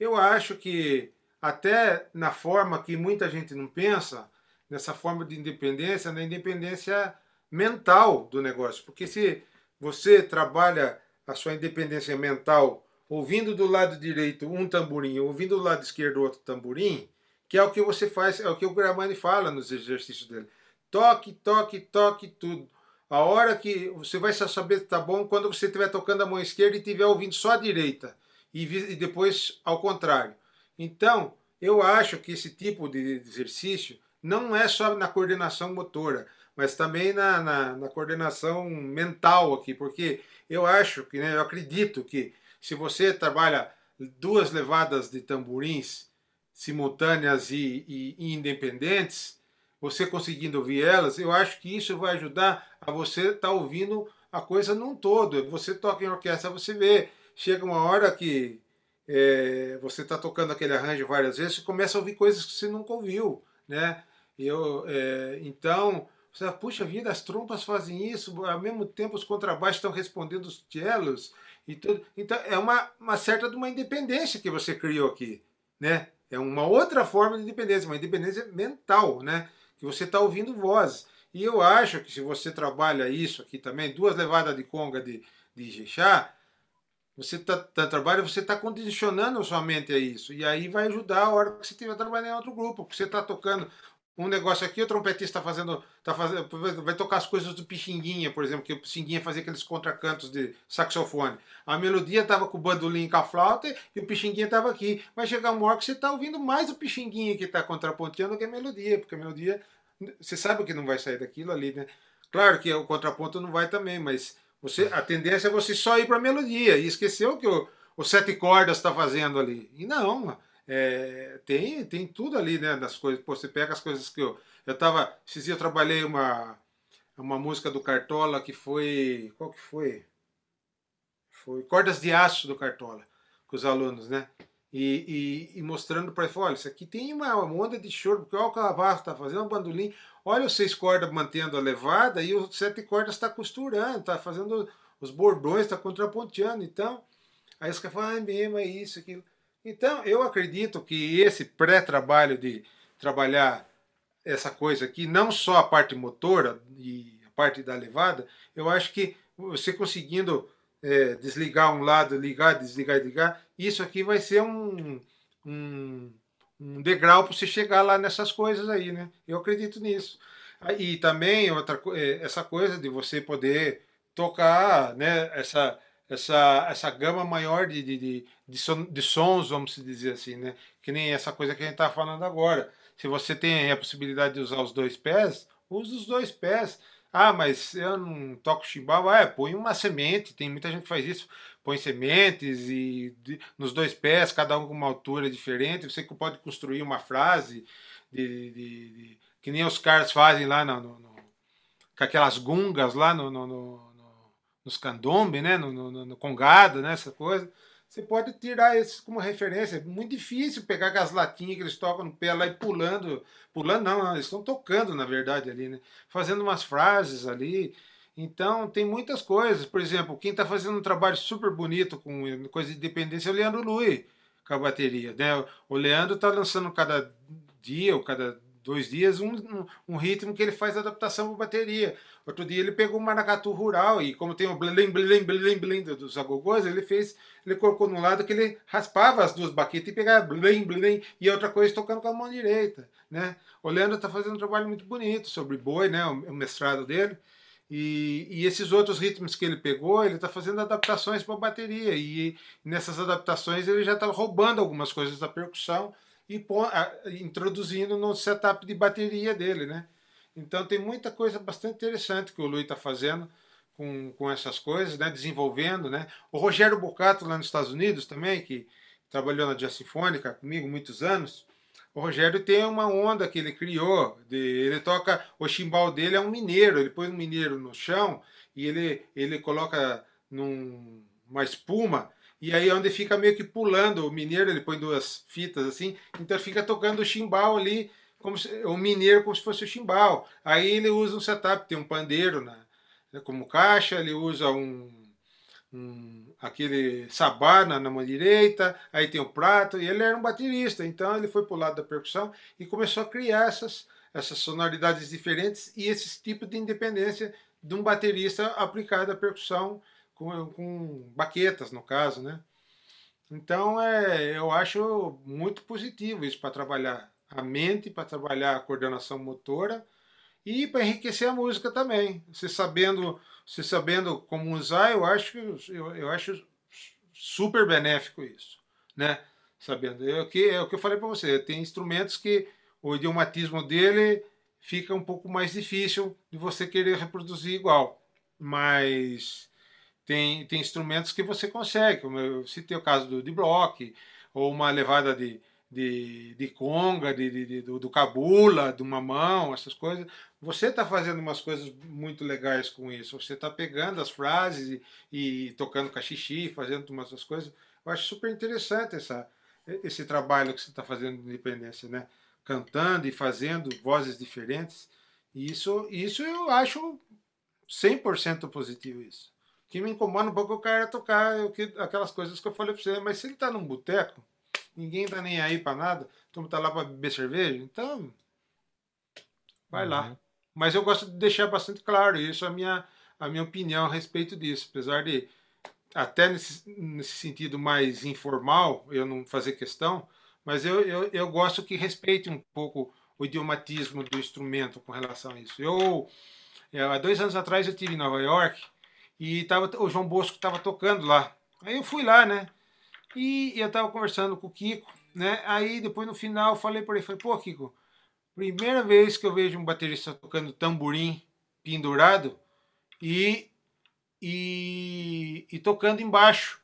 Eu acho que até na forma que muita gente não pensa, nessa forma de independência, na independência mental do negócio. Porque se você trabalha a sua independência mental ouvindo do lado direito um tamborim, ouvindo do lado esquerdo outro tamborim, que é o que você faz, é o que o Gramani fala nos exercícios dele. Toque, toque, toque, tudo. A hora que você vai saber que tá bom quando você estiver tocando a mão esquerda e estiver ouvindo só a direita e, e depois ao contrário. Então, eu acho que esse tipo de exercício não é só na coordenação motora, mas também na, na, na coordenação mental aqui, porque eu acho que, né, eu acredito que se você trabalha duas levadas de tamborins simultâneas e, e, e independentes, você conseguindo ouvir elas, eu acho que isso vai ajudar a você estar tá ouvindo a coisa num todo. Você toca em orquestra, você vê, chega uma hora que é, você está tocando aquele arranjo várias vezes, você começa a ouvir coisas que você nunca ouviu, né? Eu, é, então, você, puxa vida, as trompas fazem isso, ao mesmo tempo os contrabaixos estão respondendo os cellos e tudo. Então, é uma, uma certa de uma independência que você criou aqui, né? É uma outra forma de independência, uma independência mental, né? Que você está ouvindo vozes. E eu acho que se você trabalha isso aqui também, duas levadas de conga de, de Jexá, você tá, tá trabalha, você está condicionando a sua mente a isso. E aí vai ajudar a hora que você estiver trabalhando em outro grupo, porque você está tocando um negócio aqui, o trompetista está fazendo, tá fazendo, vai tocar as coisas do Pixinguinha, por exemplo, que o Pixinguinha fazia aqueles contracantos de saxofone. A melodia estava com o bandolim com a flauta e o Pixinguinha estava aqui. Vai chegar uma hora que você está ouvindo mais o Pixinguinha que está contraponteando que a melodia, porque a melodia, você sabe que não vai sair daquilo ali, né? Claro que o contraponto não vai também, mas você, a tendência é você só ir para a melodia e esquecer o que o, o sete cordas está fazendo ali. E não, é, tem, tem tudo ali, né? Das coisas. Pô, você pega as coisas que eu. Eu tava. Esses dias eu trabalhei uma, uma música do Cartola que foi. Qual que foi? Foi Cordas de Aço do Cartola, com os alunos, né? E, e, e mostrando para ele, olha, isso aqui tem uma, onda de choro, porque olha o cavalo está fazendo um bandolim, olha os seis cordas mantendo a levada e os sete cordas está costurando, está fazendo os bordões, está contraponteando, então, aí os caras falam, ah, é mesmo, é isso, aquilo. Então, eu acredito que esse pré-trabalho de trabalhar essa coisa aqui, não só a parte motora e a parte da levada, eu acho que você conseguindo é, desligar um lado, ligar, desligar ligar, isso aqui vai ser um, um, um degrau para você chegar lá nessas coisas aí, né? Eu acredito nisso. E também outra, é, essa coisa de você poder tocar, né? Essa, essa, essa gama maior de, de, de, de, son, de sons, vamos dizer assim, né? Que nem essa coisa que a gente está falando agora. Se você tem a possibilidade de usar os dois pés, use os dois pés. Ah, mas eu não toco chimbal. É, põe uma semente, tem muita gente que faz isso. Põe sementes e de, nos dois pés, cada um com uma altura diferente. Você pode construir uma frase de, de, de que nem os caras fazem lá no, no, no, com aquelas gungas lá no, no nos candombe, né, no, no, no, congado, né, essa coisa. Você pode tirar esses como referência. É muito difícil pegar aquelas latinhas que eles tocam no pé lá e pulando. Pulando não, eles estão tocando, na verdade, ali, né? Fazendo umas frases ali. Então, tem muitas coisas. Por exemplo, quem está fazendo um trabalho super bonito com coisa de independência é o Leandro Lui, com a bateria. Né? O Leandro está lançando cada dia ou cada dois dias um, um, ritmo que ele faz adaptação para bateria. Outro dia ele pegou um maracatu rural e como tem o blim blim blim blim dos agogôs, ele fez, ele colocou num lado que ele raspava as duas baquetas e pegava blim blim e outra coisa tocando com a mão direita, né? O Leandro está fazendo um trabalho muito bonito sobre boi, né? O, o mestrado dele. E, e, esses outros ritmos que ele pegou, ele está fazendo adaptações para bateria. E nessas adaptações ele já está roubando algumas coisas da percussão e introduzindo no setup de bateria dele, né? Então tem muita coisa bastante interessante que o Luiz está fazendo com, com essas coisas, né? Desenvolvendo, né? O Rogério Bocato lá nos Estados Unidos também, que trabalhou na Jazz Sinfônica comigo muitos anos, o Rogério tem uma onda que ele criou. De, ele toca. O chimbal dele é um mineiro. Ele põe um mineiro no chão e ele, ele coloca numa num, espuma. E aí onde fica meio que pulando o mineiro, ele põe duas fitas assim, então fica tocando o chimbal ali, como se, o mineiro como se fosse o chimbal. Aí ele usa um setup, tem um pandeiro na, como caixa, ele usa um um, aquele sabá na, mão direita, aí tem o prato, e ele era um baterista, então ele foi para o lado da percussão e começou a criar essas, essas sonoridades diferentes e esses tipos de independência de um baterista aplicado à percussão com, com baquetas, no caso, né? Então, é, eu acho muito positivo isso para trabalhar a mente, para trabalhar a coordenação motora e para enriquecer a música também. Você sabendo você sabendo como usar, eu acho, eu, eu acho super benéfico isso, né? Sabendo. É o que, é o que eu falei para você, tem instrumentos que o idiomatismo dele fica um pouco mais difícil de você querer reproduzir igual, mas tem, tem instrumentos que você consegue, como eu citei o caso do de block, ou uma levada de, de, de conga, de, de, do, do cabula, de uma mão, essas coisas. Você está fazendo umas coisas muito legais com isso. Você está pegando as frases e, e tocando cachixi, fazendo umas essas coisas. Eu acho super interessante essa, esse trabalho que você está fazendo de independência, né? Cantando e fazendo vozes diferentes. Isso, isso eu acho 100% positivo isso. Que me incomoda um pouco é o cara tocar aquelas coisas que eu falei para você, mas se ele está num boteco, ninguém tá nem aí para nada, todo mundo tá lá para beber cerveja, então vai uhum. lá. Mas eu gosto de deixar bastante claro isso, a minha, a minha opinião a respeito disso, apesar de até nesse, nesse sentido mais informal, eu não fazer questão, mas eu, eu, eu gosto que respeite um pouco o idiomatismo do instrumento com relação a isso. Eu, eu há dois anos atrás eu tive em Nova York e tava, o João Bosco estava tocando lá. Aí eu fui lá, né? E eu estava conversando com o Kiko, né? Aí depois no final eu falei para ele, falei, pô, Kiko, primeira vez que eu vejo um baterista tocando tamborim pendurado e, e, e tocando embaixo,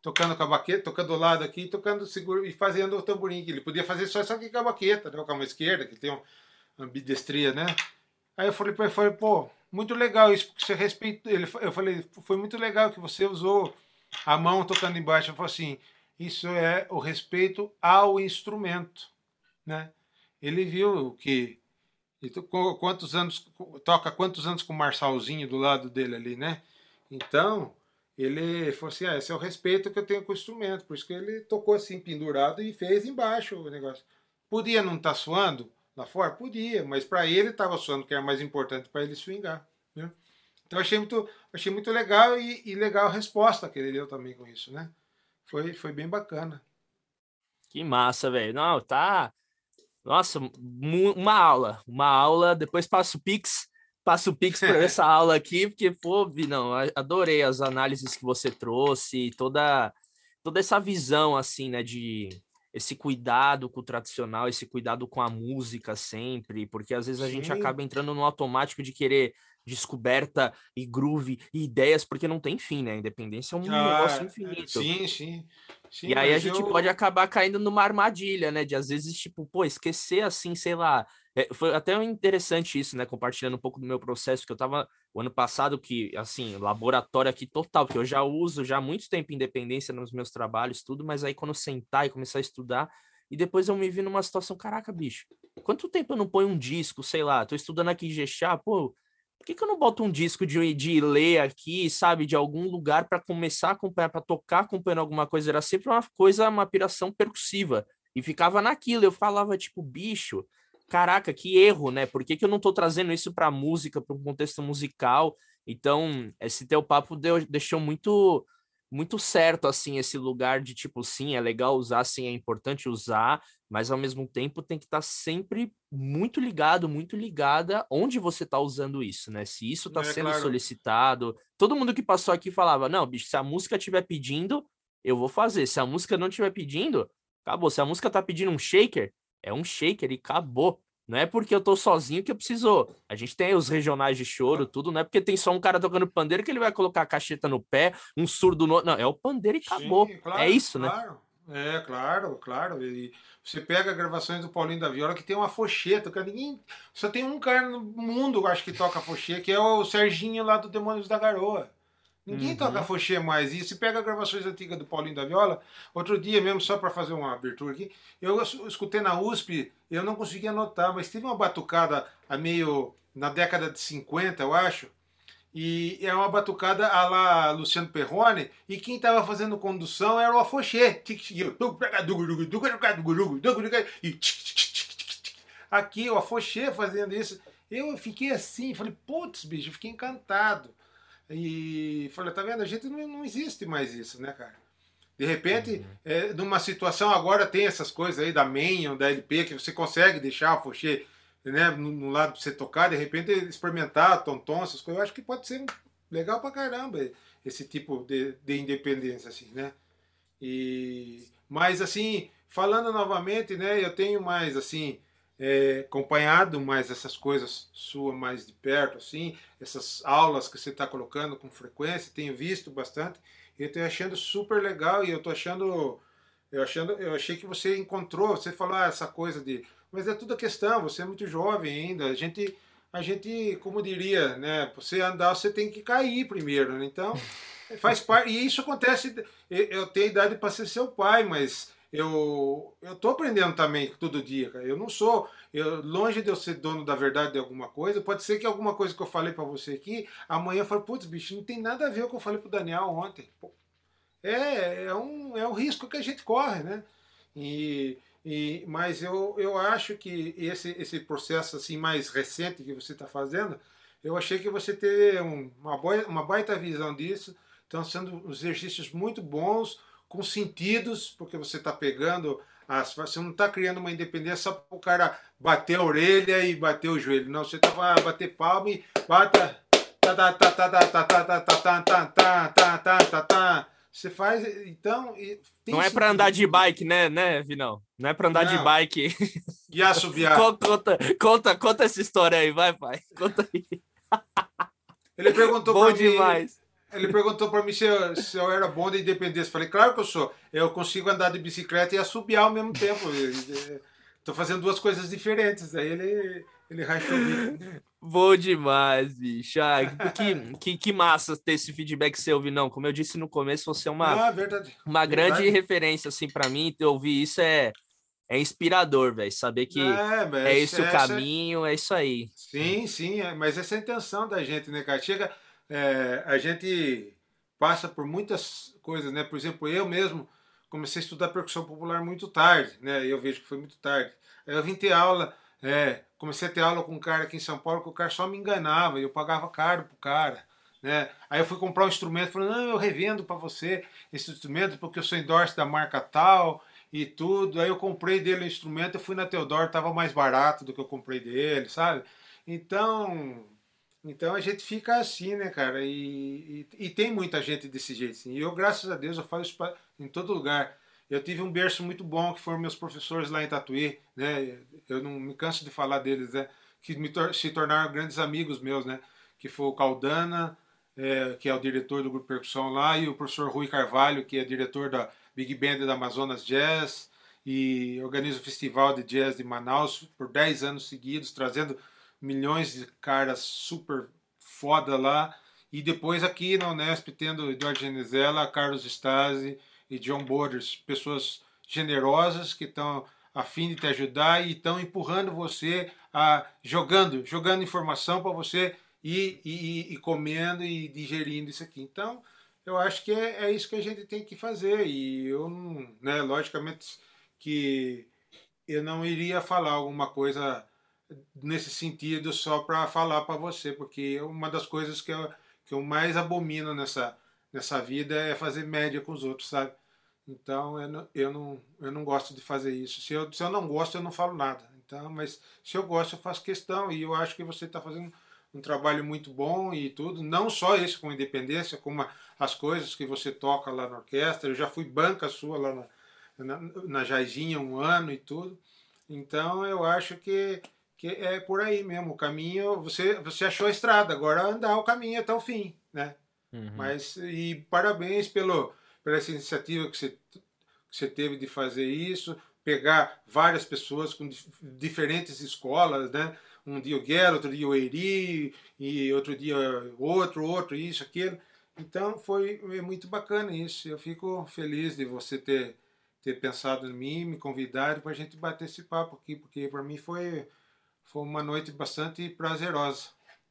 tocando com a baqueta, tocando do lado aqui, tocando seguro e fazendo o tamborim. Ele podia fazer só isso aqui com a baqueta, né? com a mão esquerda, que tem uma bidestria, né? Aí eu falei para ele, falei, pô, muito legal isso, porque você respeita. Ele, eu falei, foi muito legal que você usou a mão tocando embaixo. Eu falo assim, isso é o respeito ao instrumento, né? Ele viu que quantos anos toca quantos anos com o Marçalzinho do lado dele ali, né? Então ele falou assim, ah, esse é o respeito que eu tenho com o instrumento, por isso que ele tocou assim pendurado e fez embaixo o negócio. Podia não estar tá suando lá fora, podia, mas para ele estava suando, que era mais importante para ele swingar. Né? Então achei muito, achei muito legal e, e, legal a resposta que ele deu também com isso, né? Foi, foi bem bacana. Que massa, velho. Não, tá. Nossa, uma aula, uma aula. Depois passo o Pix, passo o Pix para essa aula aqui, porque, pô, não, adorei as análises que você trouxe, toda, toda essa visão, assim, né, de esse cuidado com o tradicional, esse cuidado com a música sempre, porque às vezes a Sim. gente acaba entrando no automático de querer descoberta e groove e ideias, porque não tem fim, né? Independência é um ah, negócio é, infinito. Sim, sim. sim e aí a gente eu... pode acabar caindo numa armadilha, né? De às vezes, tipo, pô, esquecer assim, sei lá. É, foi até interessante isso, né? Compartilhando um pouco do meu processo, que eu tava o ano passado, que, assim, laboratório aqui total, que eu já uso já há muito tempo independência nos meus trabalhos, tudo, mas aí quando sentar e começar a estudar, e depois eu me vi numa situação, caraca, bicho, quanto tempo eu não ponho um disco, sei lá, tô estudando aqui Gexá, pô, por que, que eu não boto um disco de, de ler aqui, sabe, de algum lugar para começar a acompanhar, para tocar acompanhando alguma coisa? Era sempre uma coisa, uma piração percussiva. E ficava naquilo. Eu falava, tipo, bicho, caraca, que erro, né? Por que, que eu não tô trazendo isso para música, para um contexto musical? Então, esse teu papo deu, deixou muito muito certo, assim, esse lugar de tipo, sim, é legal usar, sim, é importante usar, mas ao mesmo tempo tem que estar tá sempre muito ligado, muito ligada onde você está usando isso, né? Se isso está é, sendo claro. solicitado. Todo mundo que passou aqui falava: não, bicho, se a música estiver pedindo, eu vou fazer. Se a música não estiver pedindo, acabou. Se a música tá pedindo um shaker, é um shaker e acabou. Não é porque eu tô sozinho que eu preciso. A gente tem os regionais de choro, tudo, não é porque tem só um cara tocando pandeiro que ele vai colocar a cacheta no pé, um surdo no. Não, é o pandeiro e acabou. Sim, é claro, é isso, né? claro. né? É, claro, claro. E você pega gravações do Paulinho da Viola que tem uma focheta, cara. Ninguém. Só tem um cara no mundo, acho que toca focheta, que é o Serginho lá do Demônios da Garoa. Ninguém uhum. toca fochê mais. E se pega gravações antigas do Paulinho da Viola, outro dia mesmo, só para fazer uma abertura aqui, eu escutei na USP, eu não consegui anotar, mas teve uma batucada a meio na década de 50, eu acho. E é uma batucada a lá Luciano Perrone, e quem estava fazendo condução era o Afoxê. Aqui, o Afoxê fazendo isso. Eu fiquei assim, falei, putz, bicho, fiquei encantado. E falei, tá vendo? A gente não, não existe mais isso, né, cara? De repente, uhum. é, numa situação agora tem essas coisas aí da Main, da LP, que você consegue deixar o Foxê né, no, no, lado pra você tocar, de repente experimentar, tom-tom, essas coisas. Eu acho que pode ser legal pra caramba esse tipo de, de independência, assim, né? E, mas, assim, falando novamente, né, eu tenho mais, assim, é, acompanhado mais essas coisas sua mais de perto, assim, essas aulas que você está colocando com frequência, tenho visto bastante, e eu estou achando super legal e eu estou achando, eu achando, eu achei que você encontrou, você falou ah, essa coisa de, mas é tudo a questão, você é muito jovem ainda, a gente, a gente, como diria, né, você andar você tem que cair primeiro, né? então faz parte, e isso acontece, eu tenho idade para ser seu pai, mas eu eu tô aprendendo também todo dia, cara. Eu não sou, eu, longe de eu ser dono da verdade de alguma coisa, pode ser que alguma coisa que eu falei para você aqui, amanhã eu falo, putz, bicho, não tem nada a ver com o que eu falei pro Daniel ontem. Pô, é, é um, é um risco que a gente corre, né? E, e, mas eu, eu acho que esse, esse processo assim mais recente que você está fazendo, eu achei que você teve um, uma, boa, uma baita visão disso. Estão sendo exercícios muito bons, com sentidos, porque você está pegando, as, você não está criando uma independência só para o cara bater a orelha e bater o joelho. Não, você está bater palma e bata. Você faz, então. Não é para andar de bike, né, né, Vinão? Não é para andar não. de bike. E assobiar. conta, conta, conta essa história aí, vai, pai. Conta aí. Ele perguntou para mim. Ele perguntou para mim se eu, se eu, era bom de independência. Falei, claro que eu sou. Eu consigo andar de bicicleta e assobiar ao mesmo tempo. Estou fazendo duas coisas diferentes. Aí ele, ele rachou Bom demais, bicho. Ah, que, que, que massa ter esse feedback seu, Vinão. Como eu disse no começo, você é uma, ah, verdade. uma grande verdade. referência assim para mim. Ouvir isso é, é inspirador, velho. Saber que é, é esse o caminho, é isso aí. Sim, sim. É, mas essa é a intenção da gente, né, cara? Chega é, a gente passa por muitas coisas, né? Por exemplo, eu mesmo comecei a estudar percussão popular muito tarde, né? Eu vejo que foi muito tarde. Eu vim ter aula, é, comecei a ter aula com um cara aqui em São Paulo que o cara só me enganava e eu pagava caro pro cara. Né? Aí eu fui comprar um instrumento, falando, não, eu revendo para você esse instrumento porque eu sou endorse da marca tal e tudo. Aí eu comprei dele o instrumento, eu fui na Teodoro, tava mais barato do que eu comprei dele, sabe? Então, então a gente fica assim, né, cara? E, e, e, tem muita gente desse jeito, assim. E eu, graças a Deus, eu falo isso pra, em todo lugar. Eu tive um berço muito bom, que foram meus professores lá em Tatuí, né? Eu não me canso de falar deles, né? Que me tor se tornaram grandes amigos meus, né? Que foi o Caldana, é, que é o diretor do grupo Percussão lá, e o professor Rui Carvalho, que é diretor da Big Band da Amazonas Jazz, e organiza o Festival de Jazz de Manaus por 10 anos seguidos, trazendo milhões de caras super foda lá. E depois aqui na Unesp, tendo Eduardo Genizela, Carlos Stasi e John Borders, pessoas generosas que estão a fim de te ajudar e estão empurrando você a jogando, jogando informação para você ir, ir, comendo e digerindo isso aqui. Então, eu acho que é, é isso que a gente tem que fazer. E eu né, logicamente que eu não iria falar alguma coisa nesse sentido só para falar para você, porque uma das coisas que eu, que eu mais abomino nessa, nessa vida é fazer média com os outros, sabe? Então eu não, eu não, eu não gosto de fazer isso. Se eu, se eu não gosto, eu não falo nada. Então, mas se eu gosto, eu faço questão. E eu acho que você está fazendo um trabalho muito bom e tudo. Não só esse com independência, como as coisas que você toca lá na orquestra. Eu já fui banca sua lá na, na, na Jaizinha um ano e tudo. Então eu acho que, que é por aí mesmo. O caminho, você, você achou a estrada, agora andar o caminho até o fim, né? Uhum. Mas, e parabéns pelo, pela essa iniciativa que você, que você teve de fazer isso, pegar várias pessoas com diferentes escolas, né? Um dia o Guerra, outro dia o Eiri, e outro dia outro, outro, isso, aquilo. Então foi é muito bacana isso. Eu fico feliz de você ter ter pensado em mim, me convidar para a gente bater esse papo aqui, porque para mim foi, foi uma noite bastante prazerosa.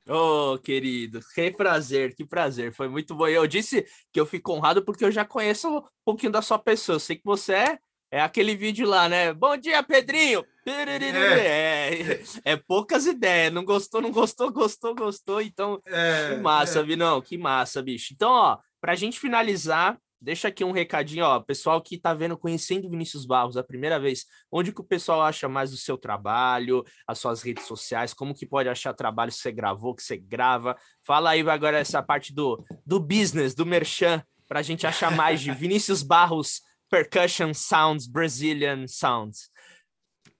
Oh, querido, que prazer, que prazer, foi muito bom. Eu disse que eu fico honrado porque eu já conheço um pouquinho da sua pessoa. Eu sei que você é, é aquele vídeo lá, né? Bom dia, Pedrinho! É. É, é poucas ideias, não gostou, não gostou, gostou, gostou. Então, é, que massa, é. Vinão, que massa, bicho. Então, ó, pra gente finalizar, Deixa aqui um recadinho, ó, pessoal que está vendo, conhecendo Vinícius Barros a primeira vez, onde que o pessoal acha mais do seu trabalho, as suas redes sociais, como que pode achar trabalho que você gravou, que você grava? Fala aí agora essa parte do, do business, do merchan, para a gente achar mais de Vinícius Barros Percussion Sounds, Brazilian Sounds.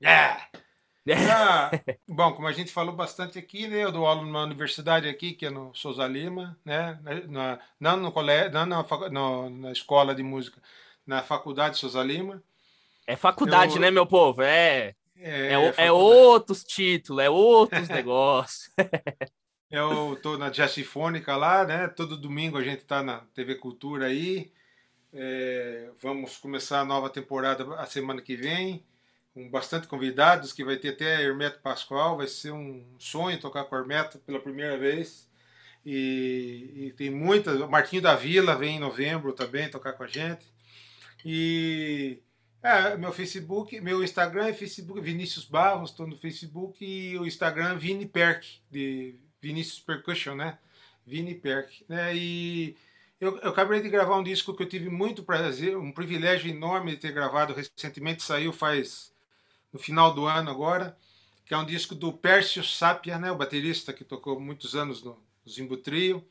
Yeah! Ah, bom, como a gente falou bastante aqui, né, eu dou aula numa universidade aqui, que é no Souza Lima, né, na, não no colégio, não na, no, na escola de música, na faculdade Souza Lima. É faculdade, eu, né, meu povo? É, é, é, é outros títulos, é outros negócios. eu tô na Jazz Sinfônica lá, né, todo domingo a gente tá na TV Cultura aí, é, vamos começar a nova temporada a semana que vem com bastante convidados, que vai ter até Hermeto Pascoal, vai ser um sonho tocar com Hermeto pela primeira vez. E, e tem muitas. O Marquinho da Vila vem em novembro também tocar com a gente. E é, meu Facebook, meu Instagram é Facebook Vinícius Barros, estou no Facebook, e o Instagram Vini Perk, de Vinícius Percussion, né? Vini Perk. Né? E eu, eu acabei de gravar um disco que eu tive muito prazer, um privilégio enorme de ter gravado recentemente, saiu faz no final do ano agora, que é um disco do Pércio Sapia, né, o baterista que tocou muitos anos no Zimbo Trio,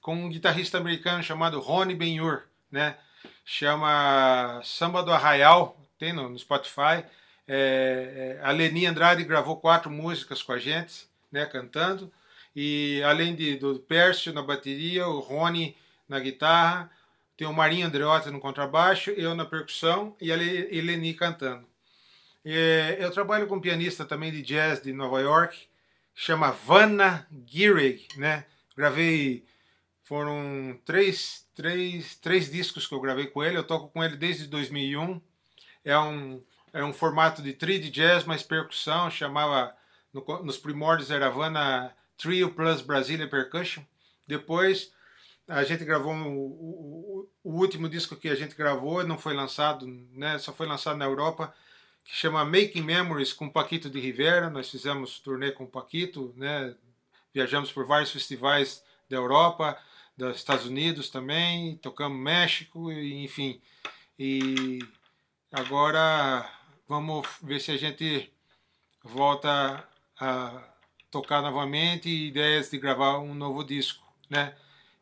com um guitarrista americano chamado Ronnie Benhur, né, chama Samba do Arraial, tem no, no Spotify. É, é, a Leni Andrade gravou quatro músicas com a gente, né, cantando. E além de, do Pércio na bateria, o Rony na guitarra, tem o Marinho Andreotti no contrabaixo, eu na percussão e a Leni cantando. É, eu trabalho com um pianista também de jazz de Nova York, chama Vanna Gehrig, né? Gravei, foram três, três, três discos que eu gravei com ele, eu toco com ele desde 2001. É um, é um formato de trio de jazz, mais percussão, chamava, no, nos primórdios era Vanna Trio Plus Brasília Percussion. Depois a gente gravou um, o, o, o último disco que a gente gravou, não foi lançado, né? Só foi lançado na Europa que chama Making Memories com Paquito de Rivera. Nós fizemos turnê com o Paquito, né? Viajamos por vários festivais da Europa, dos Estados Unidos também, tocamos México, enfim. E agora vamos ver se a gente volta a tocar novamente e ideias de gravar um novo disco, né?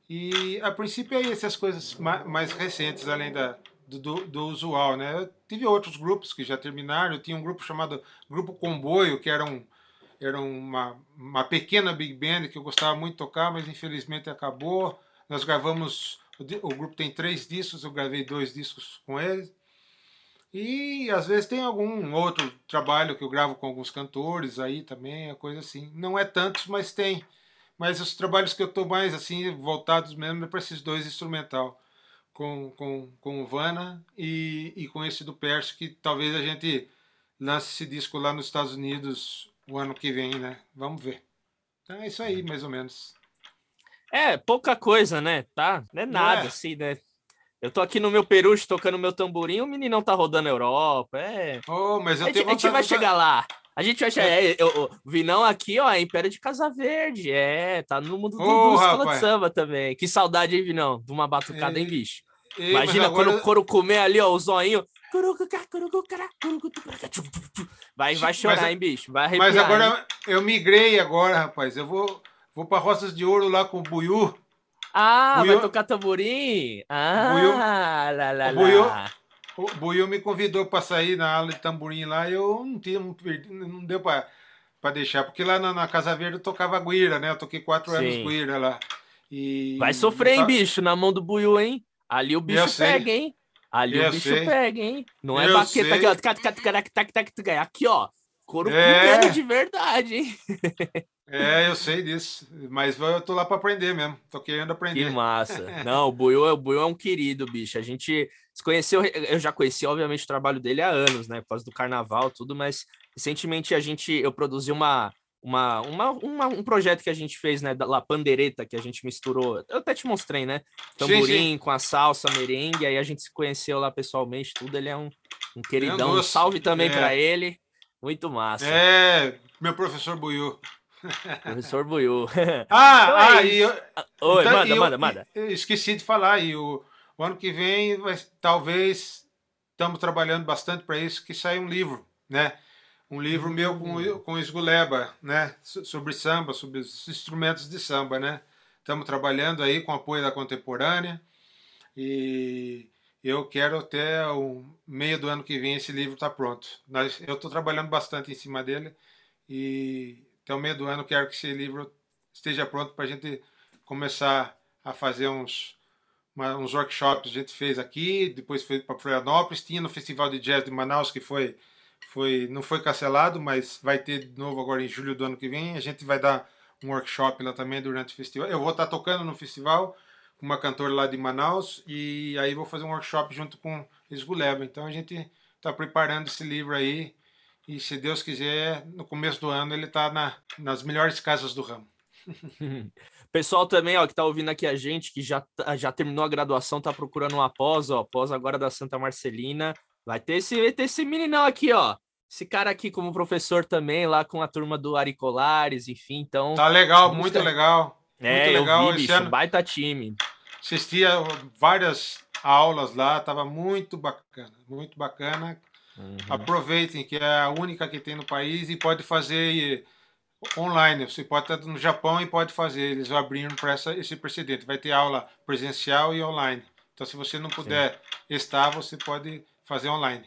E a princípio é essas coisas mais recentes, além da, do, do, do, usual, né? Eu tive outros grupos que já terminaram. Eu tinha um grupo chamado Grupo Comboio, que era, um, era uma, uma pequena big band que eu gostava muito de tocar, mas infelizmente acabou. Nós gravamos, o, o grupo tem três discos, eu gravei dois discos com eles. E às vezes tem algum outro trabalho que eu gravo com alguns cantores aí também, a coisa assim. Não é tantos, mas tem. Mas os trabalhos que eu estou mais assim voltados mesmo é para esses dois instrumental com, com, com o Vana e, e com esse do Perso, que talvez a gente lance esse disco lá nos Estados Unidos o ano que vem, né? Vamos ver. Então é isso aí, mais ou menos. É, pouca coisa, né? Tá? Não é nada, é. assim, né? Eu tô aqui no meu peruche tocando meu tamborim, o meninão tá rodando a Europa. É. Oh, mas eu a, gente, a gente vai chegar lá. A gente acha, é, é, o Vinão aqui, ó, é Império de Casa Verde, é, tá no mundo do, Ô, do escola de samba também. Que saudade, hein, Vinão, de uma batucada, É, hein, bicho? Ei, Imagina agora- quando o couro comer ali, ó, o zoinho. Vai, vai Mas- chorar, hein, bicho? Vai arrepiar. Mas hein? agora eu migrei agora, rapaz. Eu vou, vou para Roças de Ouro lá com o Buiú. Ah, Buiú- vai tocar tamborim? Ah, Buiú- lá, lá, lá. Buiú- O Buiú me convidou para sair na aula de tamborim lá e eu não, tinha, não, perdi- não deu para deixar. Porque lá na, na Casa Verde eu tocava guira, né? Eu toquei quatro anos Sim. guira lá. E Vai sofrer, hein, bicho, na mão do Buiu, hein? Ali o bicho Eu sei. pega, hein? Ali o Eu bicho sei. pega, hein? Não é Eu baqueta sei. aqui, ó. Aqui, ó. Couro É. de verdade, hein? É, eu sei disso. Mas eu tô lá para aprender mesmo. Tô querendo Que aprender. massa. Não, o Buiu, o Buiu é um querido, bicho. A gente se conheceu, eu já conheci, obviamente, o trabalho dele há anos, né? Por causa do carnaval, tudo, mas recentemente a gente, eu produzi uma, uma, uma, uma- um projeto que a gente fez, né? Da La Pandereta, que a gente misturou. Eu até te mostrei, né? Tamborim com a salsa, merengue, aí a gente se conheceu lá pessoalmente, tudo. Ele é um, um queridão. Um salve também É. para ele. Muito massa. É, meu professor Buiú. Professor Buiu. Ah, Então é ah, e eu, Oi, Então, manda, eu- manda, manda. eu esqueci de falar, e o, o ano que vem, vai, talvez, estamos trabalhando bastante para isso, que sai um livro, né? Um livro meu Hum. com, com o Esguleba, né? So- Sobre samba, sobre os instrumentos de samba, né? Estamos trabalhando aí com apoio da Contemporânea e eu quero até o meio do ano que vem esse livro estar pronto. Eu estou trabalhando bastante em cima dele e até o meio do ano quero que esse livro esteja pronto para a gente começar a fazer uns, uma- uns workshops. A gente fez aqui, depois foi para Florianópolis, tinha no Festival de Jazz de Manaus que foi, foi não foi cancelado, mas vai ter de novo agora em julho do ano que vem. A gente vai dar um workshop lá também durante o festival. Eu vou estar tocando no festival com uma cantora lá de Manaus e aí vou fazer um workshop junto com Esguleba. Então a gente está preparando esse livro aí e se Deus quiser, no começo do ano ele está na, nas melhores casas do ramo. Pessoal também, ó, que tá ouvindo aqui a gente, que já, tá- já terminou a graduação, tá procurando uma pós, ó, pós agora da Santa Marcelina. Vai ter esse, vai ter esse meninão aqui, ó. Esse cara aqui como professor também, lá com a turma do Ari Colares, enfim, então... Tá legal, muito legal. é, muito eu legal vi, bicho, ano. baita time. Assistia várias aulas lá, tava muito bacana, muito bacana. Uhum. Aproveitem que é a única que tem no país e pode fazer online. Você pode estar no Japão e pode fazer. Eles abriram para esse precedente. Vai ter aula presencial e online. Então, se você não puder estar, você pode fazer online.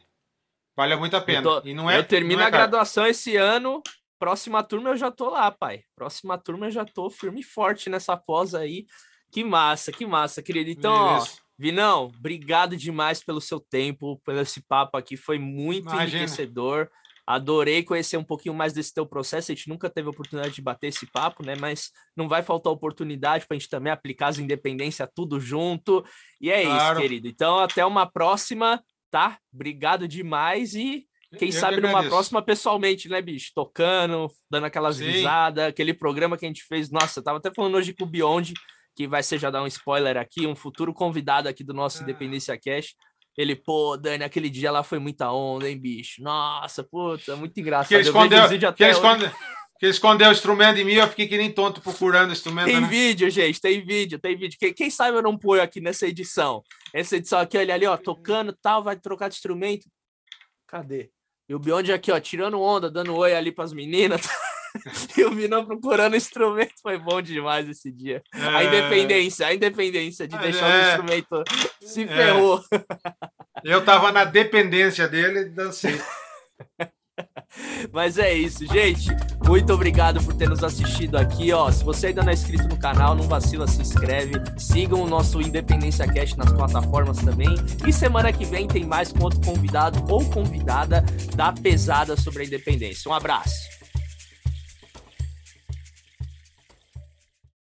Vale muito a pena. Eu, tô- e não é, eu termino é a graduação esse ano, próxima turma eu já tô lá, pai. Próxima turma eu já tô firme e forte nessa pós aí. Que massa, que massa, querido. Então, ó. Vinão, obrigado demais pelo seu tempo, pelo esse papo aqui, foi muito Imagina. enriquecedor. Adorei conhecer um pouquinho mais desse teu processo. A gente nunca teve a oportunidade de bater esse papo, né? Mas não vai faltar oportunidade para a gente também aplicar as independências tudo junto. E é Claro. isso, querido. Então, até uma próxima, tá? Obrigado demais e quem Eu sabe numa próxima pessoalmente, né, bicho? Tocando, dando aquelas Sim. risadas, aquele programa que a gente fez. Nossa, eu tava até falando hoje com o Beyond, que vai ser já dar um spoiler aqui, um futuro convidado aqui do nosso Ah. Independência Cash. Ele, pô, Dani, aquele dia lá foi muita onda, hein, bicho? Nossa, puta, muito engraçado. Que ele escondeu, que ele esconde, que ele escondeu o instrumento de mim, eu fiquei que nem tonto procurando o instrumento. Tem né? vídeo, gente, tem vídeo, tem vídeo. Quem, quem sabe eu não ponho aqui nessa edição. Essa edição aqui, olha ali, ó, tocando tal, vai trocar de instrumento. Cadê? E o Beyond aqui, ó, tirando onda, dando oi ali pras meninas. e o Vinão procurando instrumento. Foi bom demais esse dia. A É, independência, a independência de É. deixar o instrumento se É. ferrou. Eu tava na dependência dele e dancei. Mas é isso, gente. Muito obrigado por ter nos assistido aqui, ó. Se você ainda não é inscrito no canal, não vacila, se inscreve. Sigam o nosso Independência Cast nas plataformas também. E semana que vem tem mais com outro convidado ou convidada da pesada sobre a independência. Um abraço.